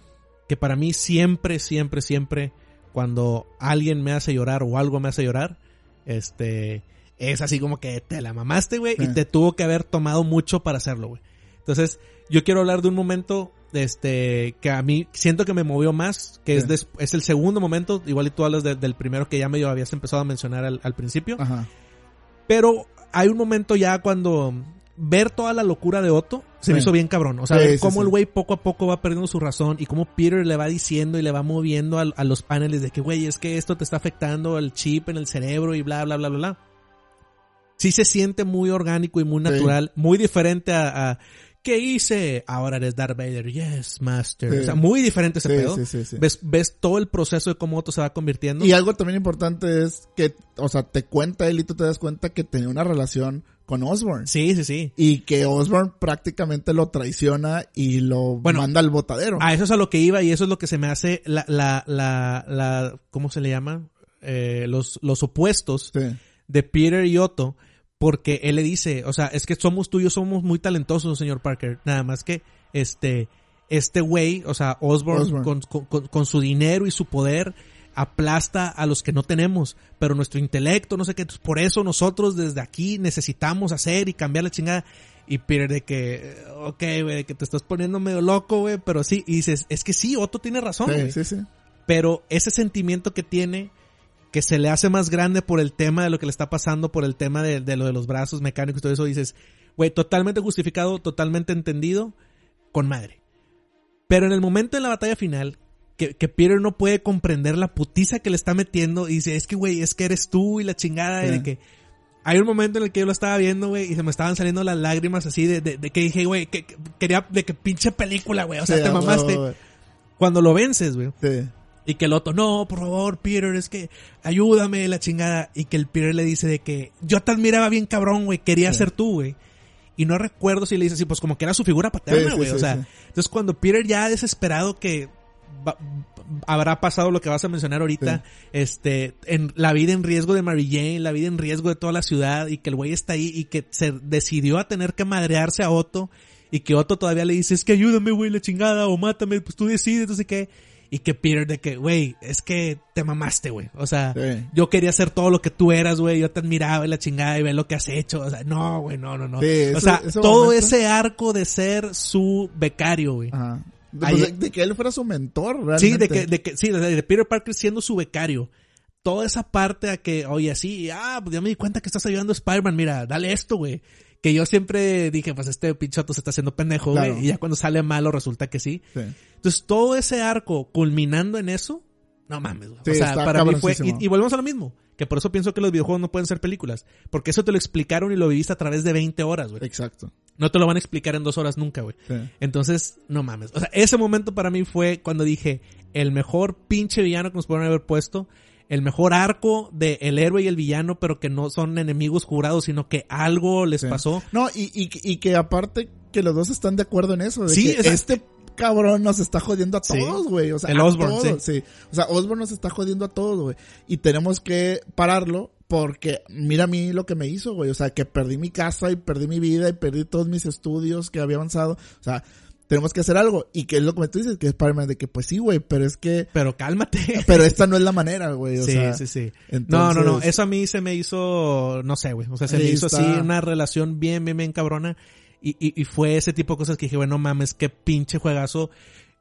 que para mí siempre, siempre, siempre, cuando alguien me hace llorar o algo me hace llorar, este, es así como que te la mamaste, güey, y te tuvo que haber tomado mucho para hacerlo, güey. Entonces, yo quiero hablar de un momento, este, que a mí siento que me movió más, que es, des- es el segundo momento, igual y tú hablas de- del primero que ya medio habías empezado a mencionar al, al principio. Ajá. Pero hay un momento ya cuando ver toda la locura de Otto se me hizo bien cabrón. O sea, Sí, ver cómo sí. el güey poco a poco va perdiendo su razón y cómo Peter le va diciendo y le va moviendo a, a los paneles de que, güey, es que esto te está afectando el chip en el cerebro y bla, bla, bla, bla, bla. Sí se siente muy orgánico y muy natural, muy diferente a, a ¿qué hice? Ahora eres Darth Vader. Yes, master. Sí. O sea, muy diferente ese Sí, pedo. sí, sí, sí. Ves, ves todo el proceso de cómo Otto se va convirtiendo. Y algo también importante es que, o sea, te cuenta él y tú te das cuenta que tenía una relación con Osborn. Sí, sí, sí. Y que Osborn prácticamente lo traiciona y lo Bueno, manda al botadero. A eso es a lo que iba y eso es lo que se me hace la, la, la, la ¿cómo se le llama? Eh, los, los opuestos Sí. de Peter y Otto, porque él le dice, o sea, es que somos tuyos, somos muy talentosos, señor Parker, nada más que, este, este güey, o sea, Osborn, Osborn. Con, con- con- con su dinero y su poder, aplasta a los que no tenemos, pero nuestro intelecto, no sé qué, por eso nosotros desde aquí necesitamos hacer y cambiar la chingada. Y Peter de que, ok, güey, que te estás poniendo medio loco, güey, pero sí, y dices, es que sí, Otto tiene razón. Sí, sí, sí. Pero ese sentimiento que tiene, que se le hace más grande por el tema de lo que le está pasando, por el tema de, de lo de los brazos mecánicos y todo eso, dices, güey, totalmente justificado, totalmente entendido, con madre. Pero en el momento de la batalla final, que, que Peter no puede comprender la putiza que le está metiendo y dice, es que, güey, es que eres tú y la chingada, y de que... Hay un momento en el que yo lo estaba viendo, güey, y se me estaban saliendo las lágrimas así de, de, de que dije, güey, que, que- quería, de que pinche película, güey, o sea, Sí, te mamaste. Cuando lo vences, güey. Sí. Y que el otro, no, por favor, Peter, es que ayúdame, la chingada. Y que el Peter le dice de que yo te admiraba bien cabrón, güey, quería Sí. ser tú, güey. Y no recuerdo si le dice así, pues como que era su figura paterna, güey. o sea, entonces cuando Peter ya desesperado que va- habrá pasado lo que vas a mencionar ahorita, este, en la vida en riesgo de Mary Jane, la vida en riesgo de toda la ciudad y que el güey está ahí y que se decidió a tener que madrearse a Otto y que Otto todavía le dice, es que ayúdame, güey, la chingada, o mátame, pues tú decides, no sé qué. Y que Peter de que, güey, es que te mamaste, güey. O sea, Sí. yo quería ser todo lo que tú eras, güey. Yo te admiraba y la chingada y ve lo que has hecho. O sea, no, güey, no, no, no. Sí, o sea, ese todo momento- ese arco de ser su becario, güey. Ajá. De, Ahí- pues, de- que él fuera su mentor, realmente. Sí, de que, de que, sí, de, Peter Parker siendo su becario. Toda esa parte a que, oye, sí, ah, pues ya me di cuenta que estás ayudando a Spider-Man, mira, dale esto, güey. Que yo siempre dije, pues este pinchoto se está haciendo pendejo, güey. Claro. Y ya cuando sale malo resulta que sí. Sí. Entonces, todo ese arco culminando en eso, no mames, güey. Sí, o sea, para mí fue. y volvemos a lo mismo. Que por eso pienso que los videojuegos no pueden ser películas. Porque eso te lo explicaron y lo viviste a través de 20 horas, güey. Exacto. No te lo van a explicar en dos horas nunca, güey. Sí. Entonces, no mames. O sea, ese momento para mí fue cuando dije, el mejor pinche villano que nos pudieron haber puesto, el mejor arco de el héroe y el villano, pero que no son enemigos jurados, sino que algo les Sí. pasó. No, y, y, y que aparte que los dos están de acuerdo en eso. De Sí, que exacto. este cabrón nos está jodiendo a Sí. todos, güey. O sea, El a Osborn, todos, sí. O sea, Osborn nos está jodiendo a todos, güey. Y tenemos que pararlo porque mira a mí lo que me hizo, güey. O sea, que perdí mi casa y perdí mi vida y perdí todos mis estudios que había avanzado. O sea, tenemos que hacer algo. Y que es lo que tú dices, que es para de que pues sí, güey, pero es que... Pero cálmate. Pero esta no es la manera, güey. O sí, sea, sí, sí. entonces- No, no, no. Eso a mí se me hizo, no sé, güey. O sea, se me hizo está. así una relación bien, bien, bien cabrona. Y, y, y fue ese tipo de cosas que dije, bueno, mames, qué pinche juegazo.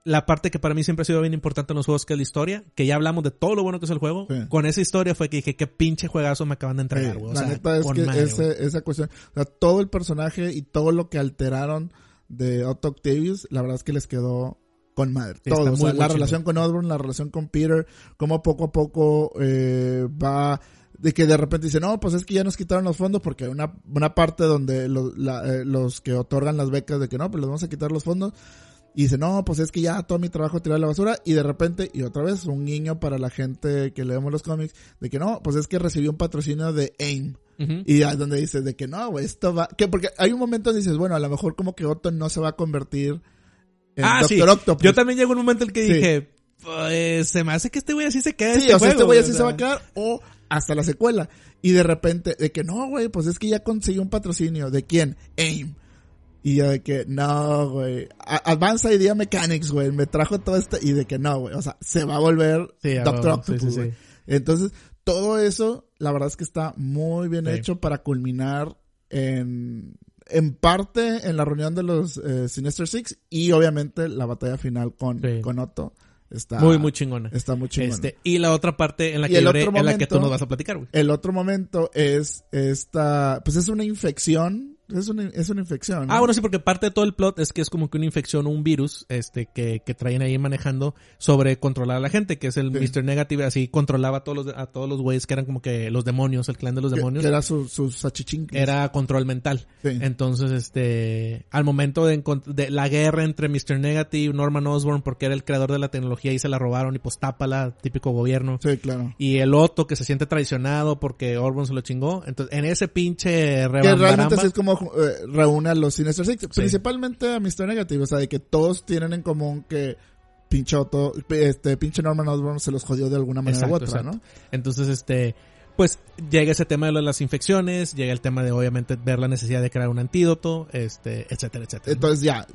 La parte que para mí siempre ha sido bien importante en los juegos, que es la historia, que ya hablamos de todo lo bueno que es el juego. Sí. Con esa historia fue que dije, qué pinche juegazo me acaban de entregar, Sí, güey. O la sea, neta es que madre, ese- esa cuestión, o sea, todo el personaje y todo lo que alteraron de Otto Octavius, la verdad es que les quedó con madre. Todo, o sea, la relación con Osborn, la relación con Peter, cómo poco a poco eh, va de que de repente dice, no, pues es que ya nos quitaron los fondos porque hay una, una parte donde los, la- eh, los que otorgan las becas de que no, pues les vamos a quitar los fondos. Y dice, no, pues es que ya todo mi trabajo tirado a la basura. Y de repente, y otra vez, un guiño para la gente que leemos los cómics, de que no, pues es que recibió un patrocinio de AIM. Ujú. Y ya es donde dices de que no, güey, esto va... Que porque hay un momento donde dices, bueno, a lo mejor como que Otto no se va a convertir en ah, Doctor sí. Octopus. Yo también llegó un momento en el que Sí. dije, pues se me hace que este güey así se queda. Sí, este o sea, este güey o así se va a quedar o hasta la secuela. Y de repente, de que no, güey, pues es que ya consiguió un patrocinio. ¿De quién? AIM. Y yo de que, no, güey. Advanced Idea Mechanics, güey. Me trajo todo esto. Y de que no, güey. O sea, se va a volver Sí, Doctor sí, Octopus, sí, güey. sí. Entonces, todo eso, la verdad es que está muy bien hecho para culminar en, en parte en la reunión de los eh, Sinister Six y obviamente la batalla final con, con Otto. Está Muy, muy chingona. Está muy chingón. Este, y la otra parte en la que lloré, en la que tú nos vas a platicar, güey. El otro momento es esta, pues es una infección, es una, es una infección. ¿no? Ah, bueno, sí, porque parte de todo el plot es que es como que una infección o un virus, este, que, que traen ahí manejando sobre controlar a la gente, que es el Sí. Mr. Negative, así controlaba a todos los, a todos los güeyes que eran como que los demonios, el clan de los demonios. que era su, su sachichín. era control mental. Sí. Entonces, este, al momento de, de la guerra entre Mr. Negative, Norman Osborn, porque era el creador de la tecnología y se la robaron y pues tápala, típico gobierno. Sí, claro. Y el Otto que se siente traicionado porque Osborn se lo chingó. Entonces, en ese pinche Que realmente así es como eh, reúne a los Sinister Six. Principalmente a Mr. Negative. O sea, de que todos tienen en común que pinche Otto, este, pinche Norman Osborn se los jodió de alguna manera Exacto, u otra, exacto. ¿no? Entonces, este, pues llega ese tema de las infecciones, llega el tema de obviamente ver la necesidad de crear un antídoto, este, etcétera, etcétera. Entonces ya,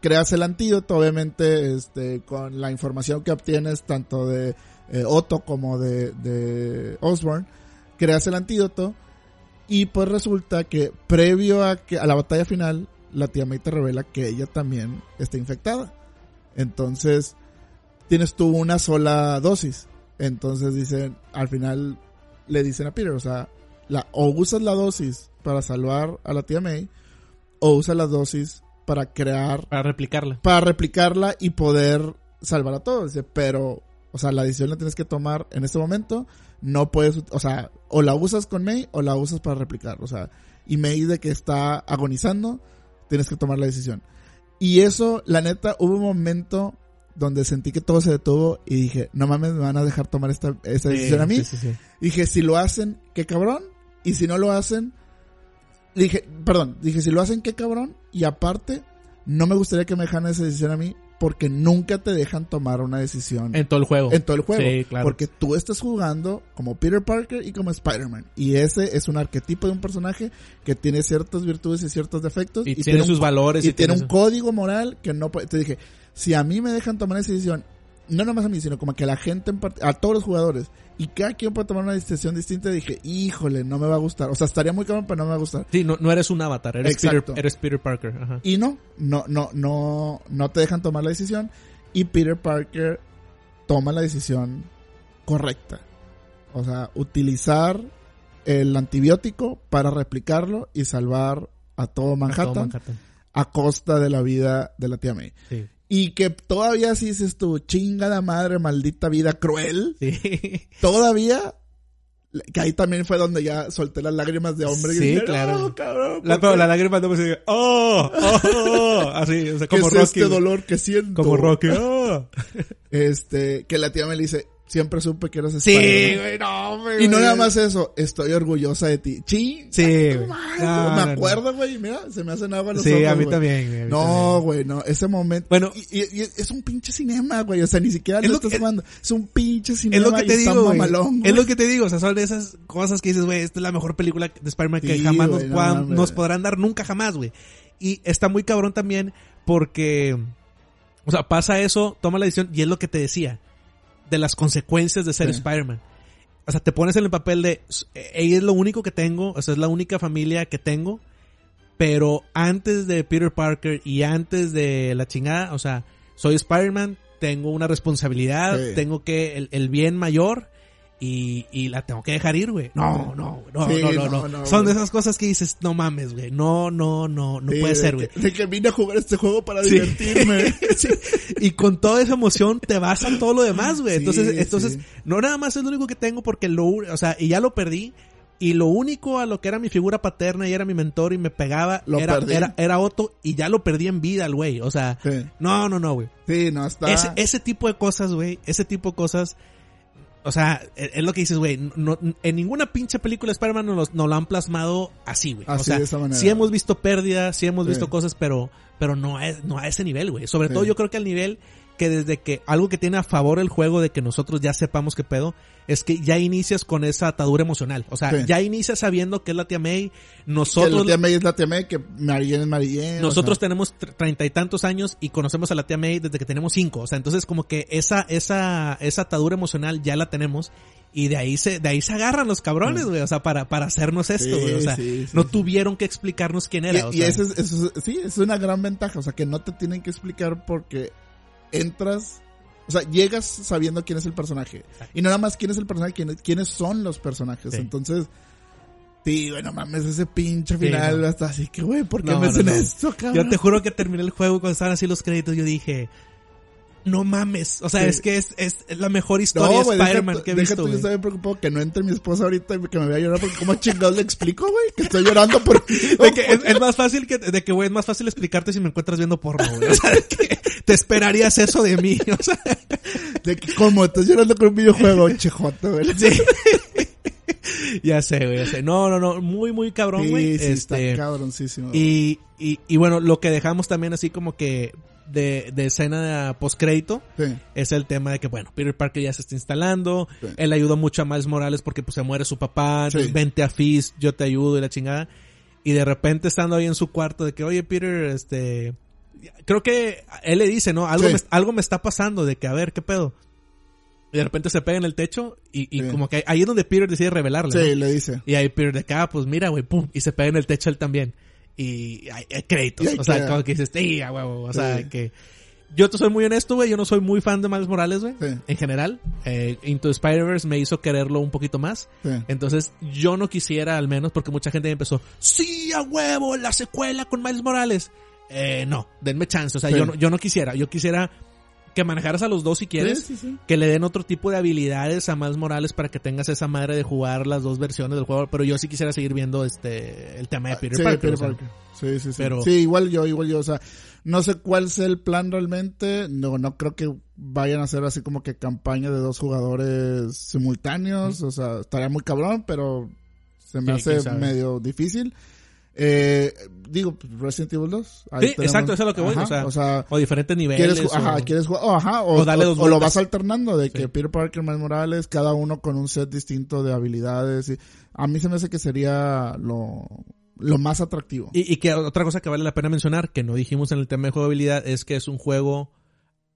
creas el antídoto, obviamente, este, con la información que obtienes tanto de eh, Otto como de, de Osborn, creas el antídoto y pues resulta que previo a que a la batalla final, la tía May te revela que ella también está infectada. Entonces, tienes tú una sola dosis. Entonces dicen, al final le dicen a Peter, o sea, la, o usas la dosis para salvar a la tía May, o usas la dosis para crear, para replicarla. para replicarla y poder salvar a todos. Dice, pero, o sea, la decisión la tienes que tomar en este momento. No puedes, o sea, o la usas con May o la usas para replicar. O sea, y May de que está agonizando, tienes que tomar la decisión. Y eso, la neta, hubo un momento donde sentí que todo se detuvo y dije, no mames, me van a dejar tomar esta, esta decisión a mí. Sí, sí, sí. Dije, si lo hacen, qué cabrón. Y si no lo hacen, dije, perdón, dije, si lo hacen, qué cabrón. Y aparte, no me gustaría que me dejaran esa decisión a mí porque nunca te dejan tomar una decisión En todo el juego. en todo el juego. Sí, claro. Porque tú estás jugando como Peter Parker y como Spider-Man. Y ese es un arquetipo de un personaje que tiene ciertas virtudes y ciertos defectos. Y tiene sus un, valores Y, y tiene tiene un código moral que no puede. Te dije, si a mí me dejan tomar esa decisión, no nomás a mí, sino como que a la gente, en a todos los jugadores, y cada quien puede tomar una decisión distinta, dije, híjole, no me va a gustar. O sea, estaría muy cabrón, pero no me va a gustar. Sí, no, no eres un avatar, eres Peter, eres Peter Parker. Ajá. Y no, no, no, no, no te dejan tomar la decisión. Y Peter Parker toma la decisión correcta. O sea, utilizar el antibiótico para replicarlo y salvar a todo Manhattan, Todo Manhattan. a costa de la vida de la tía May. Sí. Y que todavía si dices tú, chingada madre, maldita vida cruel, Sí. todavía, que ahí también fue donde ya solté las lágrimas de hombre. y Sí, dije, claro. "No, cabrón, La, ¿por pero qué? la lágrima no me sigue. ¡Oh! ¡Oh! oh", Así, o sea, ¿Qué como es Rocky. este dolor que siento? Como Rocky. ¡Oh! Este, que la tía me dice, siempre supe que eras Sí, Spider-Man". güey, no, güey. Y no nada más eso, estoy orgullosa de ti. Sí, Sí, No, me no, acuerdo, güey, mira, se me hacen agua los Sí, ojos, a mí también, güey. No, güey, no, ese momento. Bueno. y, y- y es un pinche cinema, güey, o sea, ni siquiera Es lo lo estás jugando. Es un pinche Es cinema lo que te digo, mamalón, Es lo que te digo, o sea, son de esas cosas que dices, güey, esta es la mejor película de Spider-Man que Sí, jamás nos, no puedan- nos podrán dar nunca jamás, güey. Y está muy cabrón también porque, o sea, pasa eso, toma la decisión y es lo que te decía, de las consecuencias de ser Sí. Spider-Man. O sea, te pones en el papel de, ella es lo único que tengo, o sea, es la única familia que tengo, pero antes de Peter Parker y antes de la chingada, o sea, soy Spider-Man, tengo una responsabilidad, Sí. tengo que, el, el bien mayor, y, y la tengo que dejar ir, güey. No, no, no, Sí, no, no, no, no. Son de esas cosas que dices, no mames, güey. No, no, no, no Sí, puede de ser, güey. De que vine a jugar este juego para Sí. divertirme. Sí. Y con toda esa emoción te vas a todo lo demás, güey. Entonces, entonces, no nada más es lo único que tengo porque lo, o sea, y ya lo perdí. Y lo único a lo que era mi figura paterna y era mi mentor y me pegaba Lo era, perdí. era, era Otto y ya lo perdí en vida el güey. O sea, no, no, no, güey. Sí, no, está. Ese, ese tipo de cosas, güey, ese tipo de cosas, o sea, es, es lo que dices, güey, no, en ninguna pinche película de Spider-Man nos, lo- nos lo han plasmado así, güey. O sea, de esa manera. sí hemos visto pérdidas, sí hemos Sí. visto cosas, pero, pero no a, no a ese nivel, güey. Sobre Sí. todo yo creo que al nivel que desde que algo que tiene a favor el juego de que nosotros ya sepamos qué pedo, es que ya inicias con esa atadura emocional. O sea, Sí. ya inicias sabiendo que es la tía May, que nosotros la tía May es la tía May, que Marianne es Marianne. nosotros o sea, tenemos tr- treinta y tantos años y conocemos a la tía May desde que tenemos cinco. O sea, entonces como que esa, esa, esa atadura emocional ya la tenemos. Y de ahí se, de ahí se agarran los cabrones, güey. O sea, para, para hacernos esto, Sí, güey. O sea, sí, no tuvieron que explicarnos quién era. Y, o y sea. eso es, eso es- sí, es una gran ventaja. O sea, que no te tienen que explicar porque entras, o sea, llegas sabiendo quién es el personaje. Y no nada más quién es el personaje, quién- quiénes son los personajes. Sí. Entonces, sí, bueno, mames, ese pinche Sí, final no. hasta así que, güey, ¿por qué No, me no, hacen esto, cabrón? Yo te juro que terminé el juego y cuando estaban así los créditos yo dije, no mames. O sea, Sí. es que es, es la mejor historia de Spider-Man que he deja visto, tú, yo estaba preocupado que no entre mi esposa ahorita y que me vaya a llorar porque cómo chingados le explico, güey, que estoy llorando por... De que es, es más fácil que, de que, güey, es más fácil explicarte si me encuentras viendo porno, güey. O sea, que te esperarías eso de mí. O sea, De que, ¿cómo? Estás llorando con un videojuego, chejoto, güey. Sí. ya sé, güey, ya sé. No, no, no, muy, muy cabrón, güey. Sí, sí, este, está cabroncísimo. y, y, y bueno, lo que dejamos también así como que de, de escena postcrédito Sí. es el tema de que, bueno, Peter Parker ya se está instalando. Sí. Él ayudó mucho a Miles Morales porque pues se muere su papá. Entonces, vente a Fizz, yo te ayudo y la chingada. Y de repente estando ahí en su cuarto de que, oye, Peter, este... Creo que él le dice, ¿no? Algo, me, algo me está pasando de que, a ver, ¿qué pedo? Y de repente se pega en el techo y, y Sí. como que ahí es donde Peter decide revelarle. Sí, ¿no? le dice. Y ahí Peter de acá, pues mira, güey, pum, y se pega en el techo él también. Y hay, hay créditos. Y o sea, queda. como que dices, sí, a huevo. O sea, Sí. que. Yo te soy muy honesto, güey. Yo no soy muy fan de Miles Morales, güey. Sí. En general. Eh, Into Spider-Verse me hizo quererlo un poquito más. Sí. Entonces, yo no quisiera, al menos, porque mucha gente empezó, sí, a huevo, la secuela con Miles Morales. Eh, no, denme chance. O sea, Sí. yo, no, yo no quisiera. Yo quisiera que manejaras a los dos si quieres Sí, sí, sí. que le den otro tipo de habilidades a Miles Morales para que tengas esa madre de jugar las dos versiones del juego, pero yo sí quisiera seguir viendo este el tema de Peter sí, Parker. Peter o sea, Parker. Sí, sí, sí. Pero- Sí, igual yo, igual yo, o sea, no sé cuál sea el plan realmente, no, no creo que vayan a hacer así como que campaña de dos jugadores simultáneos, o sea, estaría muy cabrón, pero se me hace medio difícil. Eh, digo, Resident Evil 2. Ahí Sí, tenemos- exacto, eso es lo que voy. Ajá, o, sea, o sea, o diferentes niveles. ¿Quieres, ju- ajá, o- quieres jugar, oh, ajá, o, o o- o lo vas alternando de que. Peter Parker, Miles Morales, cada uno con un set distinto de habilidades. Y a mí se me hace que sería lo, lo más atractivo. Y, y que otra cosa que vale la pena mencionar, que no dijimos en el tema de jugabilidad, es que es un juego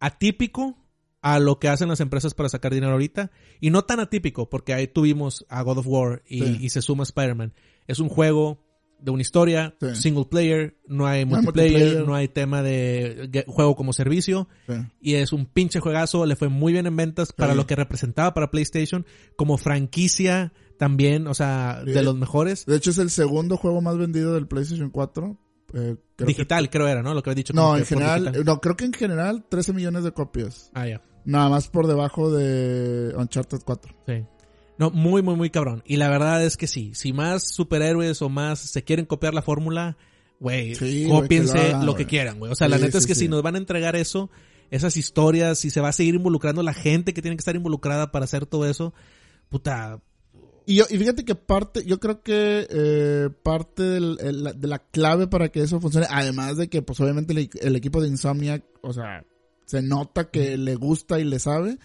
atípico a lo que hacen las empresas para sacar dinero ahorita. Y no tan atípico, porque ahí tuvimos a God of War y, Sí. y se suma Spider-Man. Es un juego de una historia, Sí. single player, no hay No hay multiplayer, no hay tema de juego como servicio. Sí. Y es un pinche juegazo, le fue muy bien en ventas para Sí. lo que representaba para PlayStation, como franquicia también, o sea, de los mejores. De hecho, es el segundo juego más vendido del PlayStation 4. Eh, creo Digital, creo era, ¿no? Lo que había dicho. no, en general, digital. no, creo que en general 13 millones de copias. Ah, ya. Nada más por debajo de Uncharted 4. Sí. No, muy, muy, muy cabrón. Y la verdad es que sí. Si más superhéroes o más se quieren copiar la fórmula, güey, Sí, que lo que quieran, güey. O sea, la Sí, neta es que si nos van a entregar eso, esas historias, si se va a seguir involucrando la gente que tiene que estar involucrada para hacer todo eso, puta, Y, yo, y fíjate que parte, yo creo que eh, parte del- el- de la clave para que eso funcione, además de que pues obviamente el, el equipo de Insomniac, o sea, se nota que le gusta y le sabe,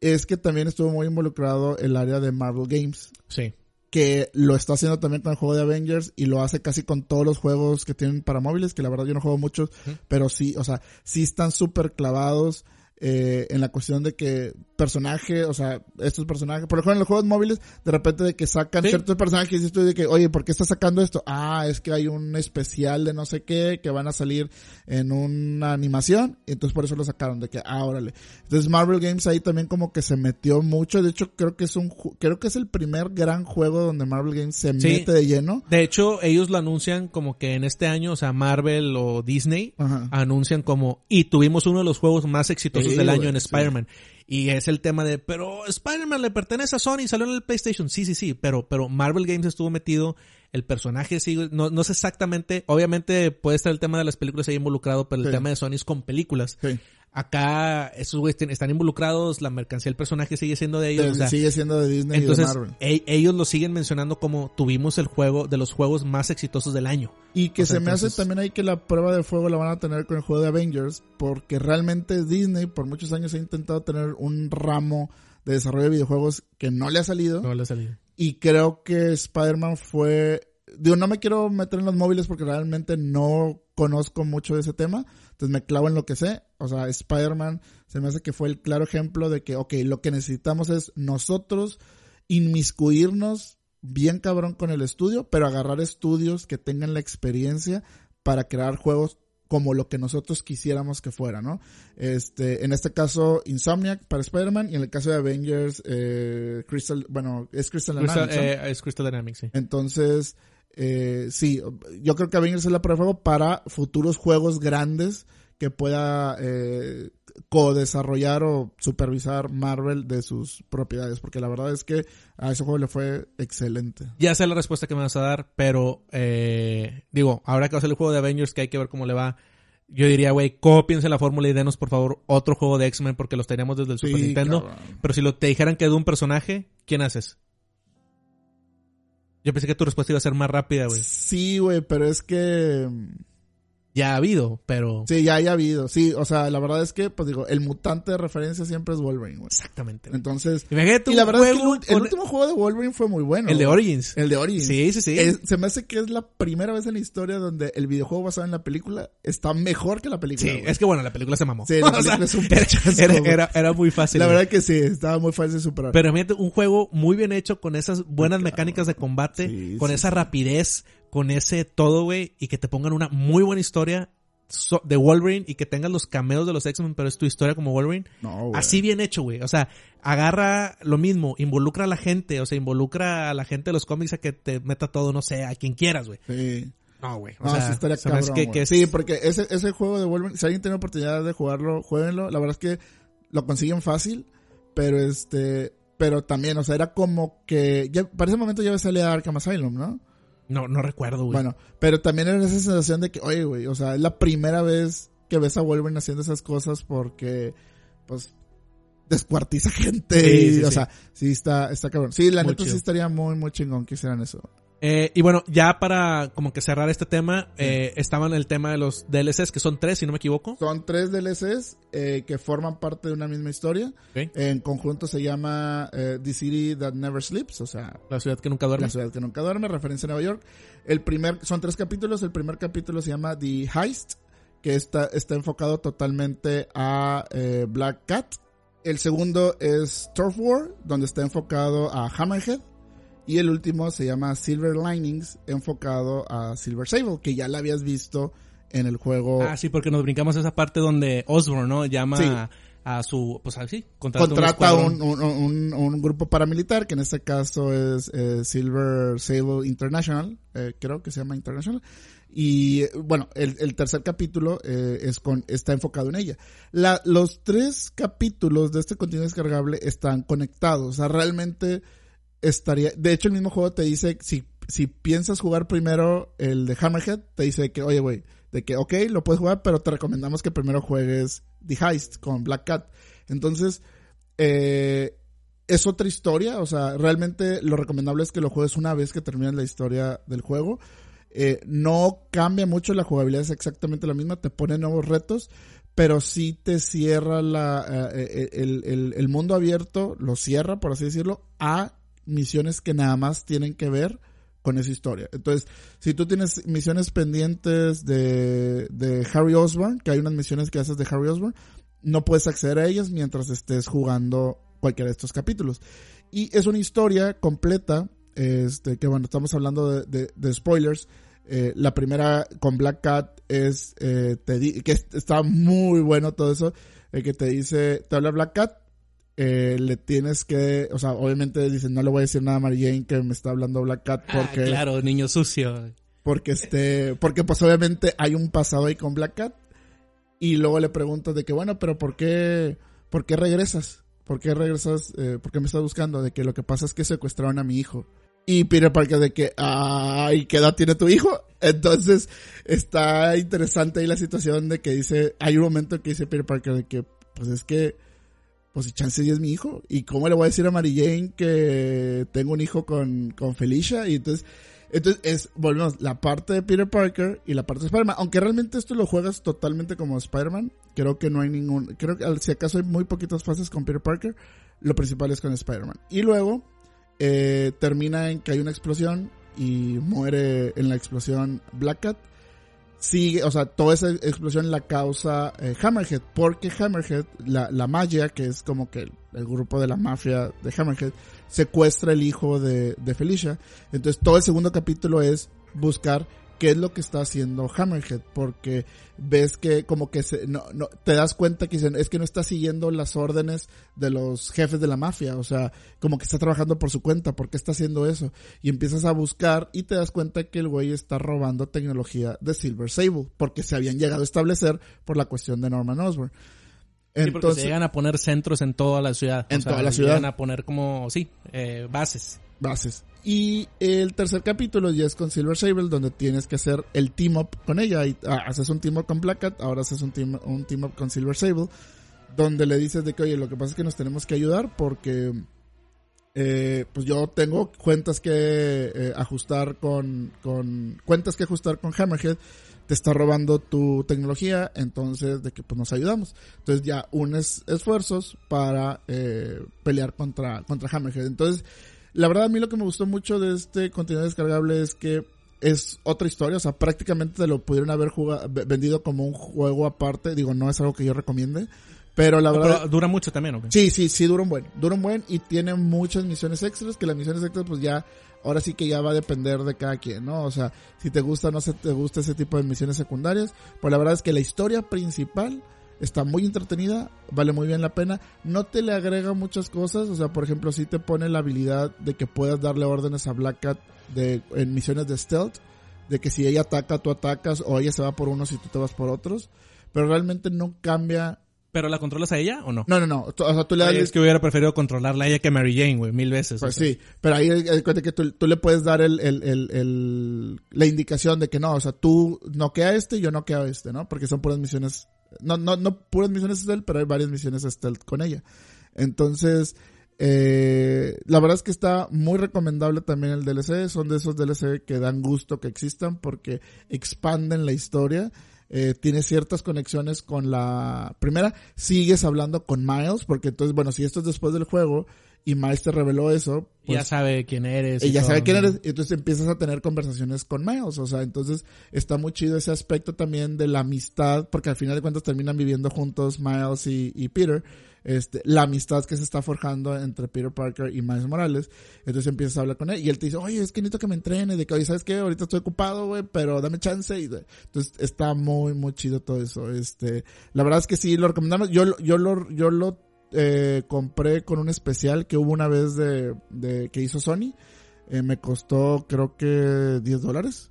es que también estuvo muy involucrado el área de Marvel Games, sí. que lo está haciendo también con el juego de Avengers y lo hace casi con todos los juegos que tienen para móviles, que la verdad yo no juego muchos, pero sí, o sea, sí están súper clavados eh, en la cuestión de que personaje, o sea, estos personajes, por ejemplo en los juegos móviles, de repente de que sacan Sí. ciertos personajes y tú de que, oye, ¿por qué estás sacando esto? Ah, es que hay un especial de no sé qué que van a salir en una animación, y entonces por eso lo sacaron, de que, ah, órale. Entonces Marvel Games ahí también como que se metió mucho, de hecho creo que es un, creo que es el primer gran juego donde Marvel Games se Sí. mete de lleno. De hecho, ellos lo anuncian como que en este año, o sea, Marvel o Disney, Ajá. anuncian como, y tuvimos uno de los juegos más exitosos Sí, del año en sí. Spider-Man. Y es el tema de, pero Spider-Man le pertenece a Sony, salió en el PlayStation. Sí, sí, sí, pero, pero Marvel Games estuvo metido, el personaje sigue, no, no sé exactamente, obviamente puede estar el tema de las películas ahí involucrado, pero el Sí. tema de Sony es con películas. Sí. Acá, esos güeyes están involucrados, la mercancía del personaje sigue siendo de ellos. o sea, sigue siendo de Disney y de Marvel. e- ellos lo siguen mencionando como tuvimos el juego de los juegos más exitosos del año. Y que O sea, se me hace también ahí que la prueba de fuego la van a tener con el juego de Avengers, porque realmente Disney por muchos años ha intentado tener un ramo de desarrollo de videojuegos que no le ha salido. No le ha salido. Y creo que Spider-Man fue... Digo, no me quiero meter en los móviles porque realmente no conozco mucho de ese tema. Entonces me clavo en lo que sé. O sea, Spider-Man se me hace que fue el claro ejemplo de que, ok, lo que necesitamos es nosotros inmiscuirnos bien cabrón con el estudio, pero agarrar estudios que tengan la experiencia para crear juegos como lo que nosotros quisiéramos que fuera, ¿no? Este, en este caso, Insomniac para Spider-Man y en el caso de Avengers, eh, Crystal, bueno, es Crystal Crystal, Dynamics, eh, es Crystal Dynamics, sí. Entonces, eh, sí, yo creo que Avengers es la prueba para futuros juegos grandes que pueda eh, co-desarrollar o supervisar Marvel de sus propiedades, porque la verdad es que a ese juego le fue excelente. Ya sé la respuesta que me vas a dar, pero eh, digo, ahora que va a ser el juego de Avengers, que hay que ver cómo le va. Yo diría, güey, cópiense la fórmula y denos, por favor, otro juego de X-Men porque los teníamos desde el Super Nintendo. cabrón. Pero si lo, te dijeran que de un personaje, ¿quién haces? Yo pensé que tu respuesta iba a ser más rápida, güey. Sí, güey, pero es que... Ya ha habido, pero... Sí, ya haya habido. Sí, o sea, la verdad es que, pues digo, el mutante de referencia siempre es Wolverine, güey. Exactamente. güey. Entonces... Imagínate Y la verdad es que el, último juego de Wolverine fue muy bueno. el de. Origins. El de Origins. Sí, sí, sí. Es- se me hace que es la primera vez en la historia donde el videojuego basado en la película está mejor que la película. Sí, güey. es que bueno, la película se mamó. Sí, la O sea, película es un era, pinchazo, era, era- era muy fácil. la güey. verdad que sí, estaba muy fácil de superar. Pero imagínate un juego muy bien hecho con esas buenas mecánicas de combate, Sí, con sí, esa rapidez, con ese todo, güey, y que te pongan una muy buena historia so- de Wolverine y que tengas los cameos de los X-Men, pero es tu historia como Wolverine. no, güey. Así bien hecho, güey. O sea, agarra lo mismo, involucra a la gente, o sea, involucra a la gente de los cómics a que te meta todo, no sé, a quien quieras, güey. Sí. No, güey. O No, sea, estaría cabrón, que, que es- Sí, porque ese, ese juego de Wolverine, si alguien tiene oportunidad de jugarlo, jueguenlo. La verdad es que lo consiguen fácil, pero este, pero también, o sea, era como que, ya, para ese momento ya salía Arkham Asylum, ¿no? No, no recuerdo, güey. Bueno, pero también era esa sensación de que, oye, güey, o sea, es la primera vez que ves a Wolverine haciendo esas cosas porque, pues, descuartiza gente Sí, y, sí, o sí. sea, sí está, está cabrón. Sí, la Muy neta chido. sí estaría muy, muy chingón que hicieran eso. Eh, y bueno, ya para como que cerrar este tema, eh, estaban el tema de los DLCs, que son tres, si no me equivoco. Son tres DLCs eh, que forman parte de una misma historia. En conjunto se llama The City That Never Sleeps, o sea, La ciudad que nunca duerme. La ciudad que nunca duerme, referencia a Nueva York. El primer, son tres capítulos. El primer capítulo se llama The Heist, que está, está enfocado totalmente a Black Cat. El segundo es Turf War, donde está enfocado a Hammerhead. Y el último se llama Silver Linings, enfocado a Silver Sable, que ya la habías visto en el juego. Ah, sí, porque nos brincamos a esa parte donde Osborn, ¿no? Llama Sí. a, a su, pues así, contrata, contrata un, un, escuadrón. un, un- un grupo paramilitar, que en este caso es eh, Silver Sable International, eh, creo que se llama International. Y bueno, el, el tercer capítulo eh, es con, está enfocado en ella. La, los tres capítulos de este contenido descargable están conectados. O sea, realmente estaría. De hecho, el mismo juego te dice si, si piensas jugar primero el de Hammerhead, te dice que, oye, güey, de que, ok, lo puedes jugar, pero te recomendamos que primero juegues The Heist con Black Cat. Entonces, eh, es otra historia, o sea, realmente lo recomendable es que lo juegues una vez que termines la historia del juego. Eh, no cambia mucho, la jugabilidad es exactamente la misma, te pone nuevos retos, pero sí te cierra la, eh, el, el- el mundo abierto, lo cierra, por así decirlo, a misiones que nada más tienen que ver con esa historia. Entonces, si tú tienes misiones pendientes de, de Harry Osborn, que hay unas misiones que haces de Harry Osborn, no puedes acceder a ellas mientras estés jugando cualquiera de estos capítulos. Y es una historia completa, este, que bueno, estamos hablando de, spoilers. Eh, la primera con Black Cat es, eh, que es- está muy bueno todo eso, el que te dice, te habla Black Cat, eh, le tienes que, o sea, obviamente dicen, no le voy a decir nada a Mary Jane que me está hablando Black Cat Ah, porque, claro, niño sucio. porque este, porque pues obviamente hay un pasado ahí con Black Cat y luego le preguntas de que bueno, pero ¿por qué, por qué regresas? ¿Por qué regresas? Eh, ¿Por qué me estás buscando? De que lo que pasa es que secuestraron a mi hijo. Y Peter Parker de que, ay, ¿qué edad tiene tu hijo? Entonces, está interesante ahí la situación de que dice, hay un momento que dice Peter Parker de que, pues es que, pues chance sí es mi hijo. ¿Y cómo le voy a decir a Mary Jane que tengo un hijo con, con Felicia? Y entonces, entonces es, volvemos, la parte de Peter Parker y la parte de Spider-Man. Aunque realmente esto lo juegas totalmente como Spider-Man. Creo que no hay ningún, creo que si acaso hay muy poquitas fases con Peter Parker. Lo principal es con Spider-Man. Y luego, eh, termina en que hay una explosión y muere en la explosión Black Cat. Sigue, o sea, toda esa explosión la causa eh, Hammerhead, porque Hammerhead, la, la magia, que es como que el, el grupo de la mafia de Hammerhead, secuestra el hijo de, de Felicia. Entonces todo el segundo capítulo es buscar qué es lo que está haciendo Hammerhead, porque ves que como que se, no, no, te das cuenta que dicen, es que no está siguiendo las órdenes de los jefes de la mafia, o sea, como que está trabajando por su cuenta, ¿por qué está haciendo eso? Y empiezas a buscar y te das cuenta que el güey está robando tecnología de Silver Sable, porque se habían llegado a establecer por la cuestión de Norman Osborn. Sí, porque se llegan a poner centros en toda la ciudad. En toda la ciudad. Llegan a poner como, sí, eh, bases. Bases. Y el tercer capítulo ya es con Silver Sable, donde tienes que hacer el team up con ella. Y, ah, haces un team up con Black Cat, ahora haces un team, un team up con Silver Sable, donde le dices de que, oye, lo que pasa es que nos tenemos que ayudar porque, eh, pues yo tengo cuentas que eh, ajustar con, con, cuentas que ajustar con Hammerhead. Te está robando tu tecnología, entonces de que pues nos ayudamos. Entonces ya unes esfuerzos para eh, pelear contra, contra Hammerhead. Entonces, la verdad a mí lo que me gustó mucho de este contenido descargable es que es otra historia, o sea, prácticamente te lo pudieron haber jugado, vendido como un juego aparte, digo, no es algo que yo recomiende, pero la verdad... pero dura mucho también, ¿o qué? Sí, sí, sí, dura un buen, dura un buen y tiene muchas misiones extras, que las misiones extras pues ya, ahora sí que ya va a depender de cada quien, ¿no? O sea, si te gusta o no se te gusta ese tipo de misiones secundarias, pues la verdad es que la historia principal está muy entretenida, vale muy bien la pena, no te le agrega muchas cosas, o sea, por ejemplo, sí te pone la habilidad de que puedas darle órdenes a Black Cat de, en misiones de stealth, de que si ella ataca, tú atacas, o ella se va por unos y tú te vas por otros, pero realmente no cambia ¿Pero la controlas a ella o no? no, no, no. O sea, tú le das... Ay, es que hubiera preferido controlarla a ella que a Mary Jane, güey, mil veces. Pues o sea. sí, pero ahí cuenta que tú, tú le puedes dar el, el, el, el- la indicación de que no, o sea, tú noquea a este y yo noqueo a este, ¿no? Porque son puras misiones, no, no, no puras misiones stealth, pero hay varias misiones stealth con ella. Entonces, Eh, la verdad es que está muy recomendable también el DLC. Son de esos DLC que dan gusto que existan porque expanden la historia. Eh, tiene ciertas conexiones con la primera. Sigues hablando con Miles porque entonces, bueno, si esto es después del juego y Miles te reveló eso, pues, ya sabe quién eres. Y ya sabe quién eres. Y entonces empiezas a tener conversaciones con Miles. O sea, entonces está muy chido ese aspecto también de la amistad, porque al final de cuentas terminan viviendo juntos Miles y, y Peter este, la amistad que se está forjando entre Peter Parker y Miles Morales. Entonces empiezas a hablar con él y él te dice, oye, es que necesito que me entrene, de que, oye, ¿sabes qué? Ahorita estoy ocupado, güey, pero dame chance. Y, entonces está muy, muy chido todo eso. Este, la verdad es que sí, lo recomendamos. Yo, yo lo, yo lo, eh, compré con un especial que hubo una vez de, de que hizo Sony. Eh, me costó creo que 10 dólares.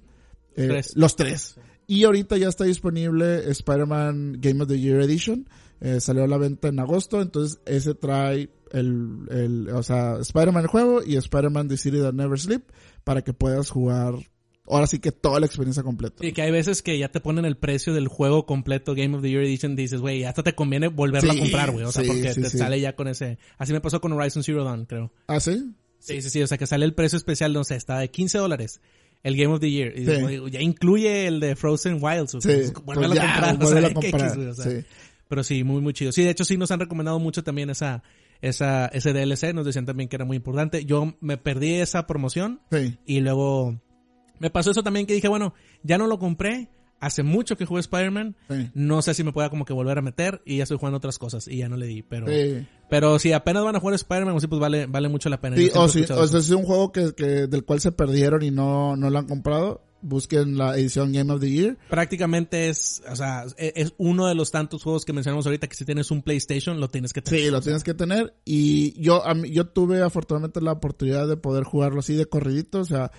Eh, los tres. Y ahorita ya está disponible Spider-Man Game of the Year Edition. Eh, salió a la venta en agosto, entonces ese trae el, el o sea, Spider-Man el juego y Spider-Man The City That Never Sleep para que puedas jugar ahora sí que toda la experiencia completa. Y que hay veces que ya te ponen el precio del juego completo Game of the Year Edition, dices, güey, hasta te conviene volverlo a comprar, güey, o sea, porque te sale ya con ese, así me pasó con Horizon Zero Dawn, creo. ¿Ah, sí? Sí, sí, sí, o sea, que sale el precio especial, no sé, está de 15 dólares el Game of the Year. Y ya incluye el de Frozen Wilds. Sí, pues, pues a comprar. o sea, a comprar. o sea, sí. Pero sí, muy, muy chido. Sí, de hecho sí nos han recomendado mucho también esa, esa, ese DLC. Nos decían también que era muy importante. Yo me perdí esa promoción. Sí. Y luego me pasó eso también que dije, bueno, ya no lo compré. Hace mucho que jugué Spider-Man. Sí. No sé si me pueda como que volver a meter y ya estoy jugando otras cosas y ya no le di. Pero, sí. pero si apenas van a jugar Spider-Man, sí, pues vale, vale mucho la pena. Sí, o, si, o sea, es un juego que, que, del cual se perdieron y no, no lo han comprado busquen la edición Game of the Year. Prácticamente es, o sea, e-, es uno de los tantos juegos que mencionamos ahorita que si tienes un PlayStation lo tienes que tener. Sí, lo tienes que tener y yo yo tuve afortunadamente la oportunidad de poder jugarlo así de corridito, o sea,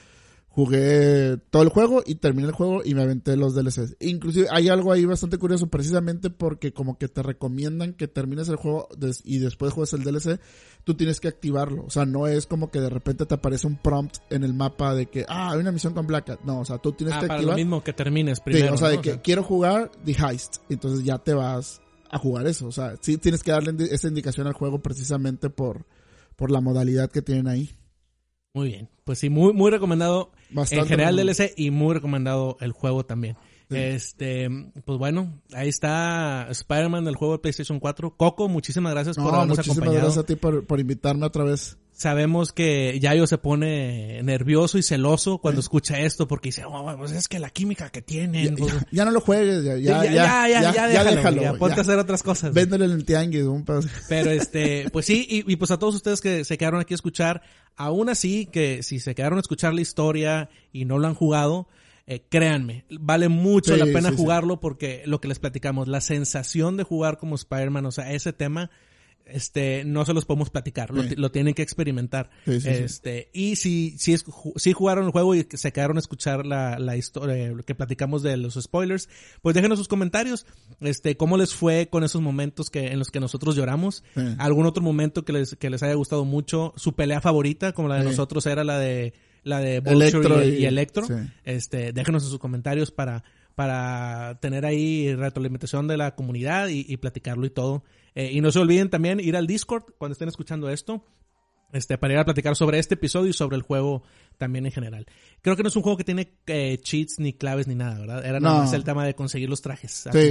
jugué todo el juego y terminé el juego y me aventé los DLCs. Inclusive hay algo ahí bastante curioso precisamente porque como que te recomiendan que termines el juego y después juegues el DLC, tú tienes que activarlo. O sea, no es como que de repente te aparece un prompt en el mapa de que, ah, hay una misión con Black Cat. No, o sea, tú tienes ah, que para activar. lo mismo que termines primero. Sí, o sea, de que quiero jugar The Heist. Entonces ya te vas a jugar eso. O sea, sí tienes que darle esa indicación al juego precisamente por, por la modalidad que tienen ahí. Muy bien. Pues sí, muy, muy recomendado en general DLC y muy recomendado el juego también. Este, pues bueno, ahí está Spider-Man del juego de PlayStation 4. Coco, muchísimas gracias por habernos muchísimas gracias a ti por, por invitarme otra vez. Sabemos que Yayo se pone nervioso y celoso cuando escucha esto porque dice, oh, pues es que la química que tienen. Ya, ya, no lo juegues, ya, ya, ya, ya, ya, ya, déjalo, ya, ponte a hacer otras cosas. Véndele el tianguis, un pedazo. Pero este, pues sí, y, y, pues a todos ustedes que se quedaron aquí a escuchar, aún así que si se quedaron a escuchar la historia y no lo han jugado, eh, créanme, vale mucho la pena jugarlo porque lo que les platicamos, la sensación de jugar como Spider-Man, o sea, ese tema este, no se los podemos platicar, lo, tienen que experimentar. este, y si, si, es, si jugaron el juego y se quedaron a escuchar la, la historia que platicamos de los spoilers, pues déjenos sus comentarios, este, cómo les fue con esos momentos que, en los que nosotros lloramos, algún otro momento que les, que les haya gustado mucho, su pelea favorita, como la de nosotros era la de, la de Electro y, Electro, este, déjenos en sus comentarios para, para tener ahí retroalimentación de la comunidad y, y platicarlo y todo. Eh, y no se olviden también ir al Discord cuando estén escuchando esto. Este, para ir a platicar sobre este episodio y sobre el juego también en general. Creo que no es un juego que tiene eh, cheats ni claves ni nada, ¿verdad? Era nada más el tema de conseguir los trajes. A sí,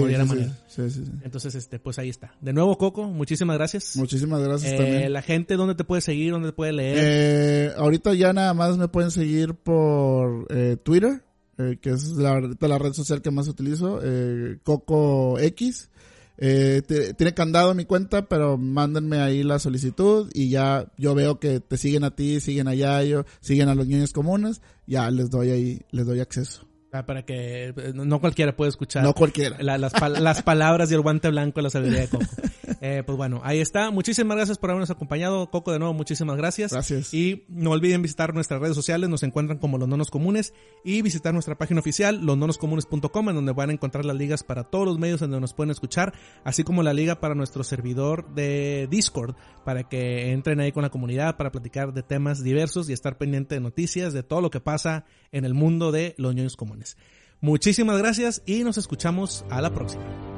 sí, sí, Entonces, este, pues ahí está. De nuevo, Coco, muchísimas gracias. Muchísimas gracias eh, también. La gente, ¿dónde te puede seguir? ¿Dónde te puede leer? Eh, ahorita ya nada más me pueden seguir por eh, Twitter, eh, que es la, la, red social que más utilizo, eh, Coco X. Eh, tiene candado mi cuenta, pero mándenme ahí la solicitud y ya yo veo que te siguen a ti, siguen a Yayo, siguen a los niños comunes, ya les doy ahí, les doy acceso. Ah, para que eh, no cualquiera puede escuchar. No cualquiera. las, las, palabras y el guante blanco de la sabiduría de Coco. Eh, pues bueno, ahí está. Muchísimas gracias por habernos acompañado. Coco, de nuevo, muchísimas gracias. Gracias. Y no olviden visitar nuestras redes sociales. Nos encuentran como Los Nonos Comunes. Y visitar nuestra página oficial, losnonoscomunes.com, en donde van a encontrar las ligas para todos los medios en donde nos pueden escuchar. Así como la liga para nuestro servidor de Discord. Para que entren ahí con la comunidad para platicar de temas diversos y estar pendiente de noticias, de todo lo que pasa en el mundo de los niños comunes. Muchísimas gracias y nos escuchamos a la próxima.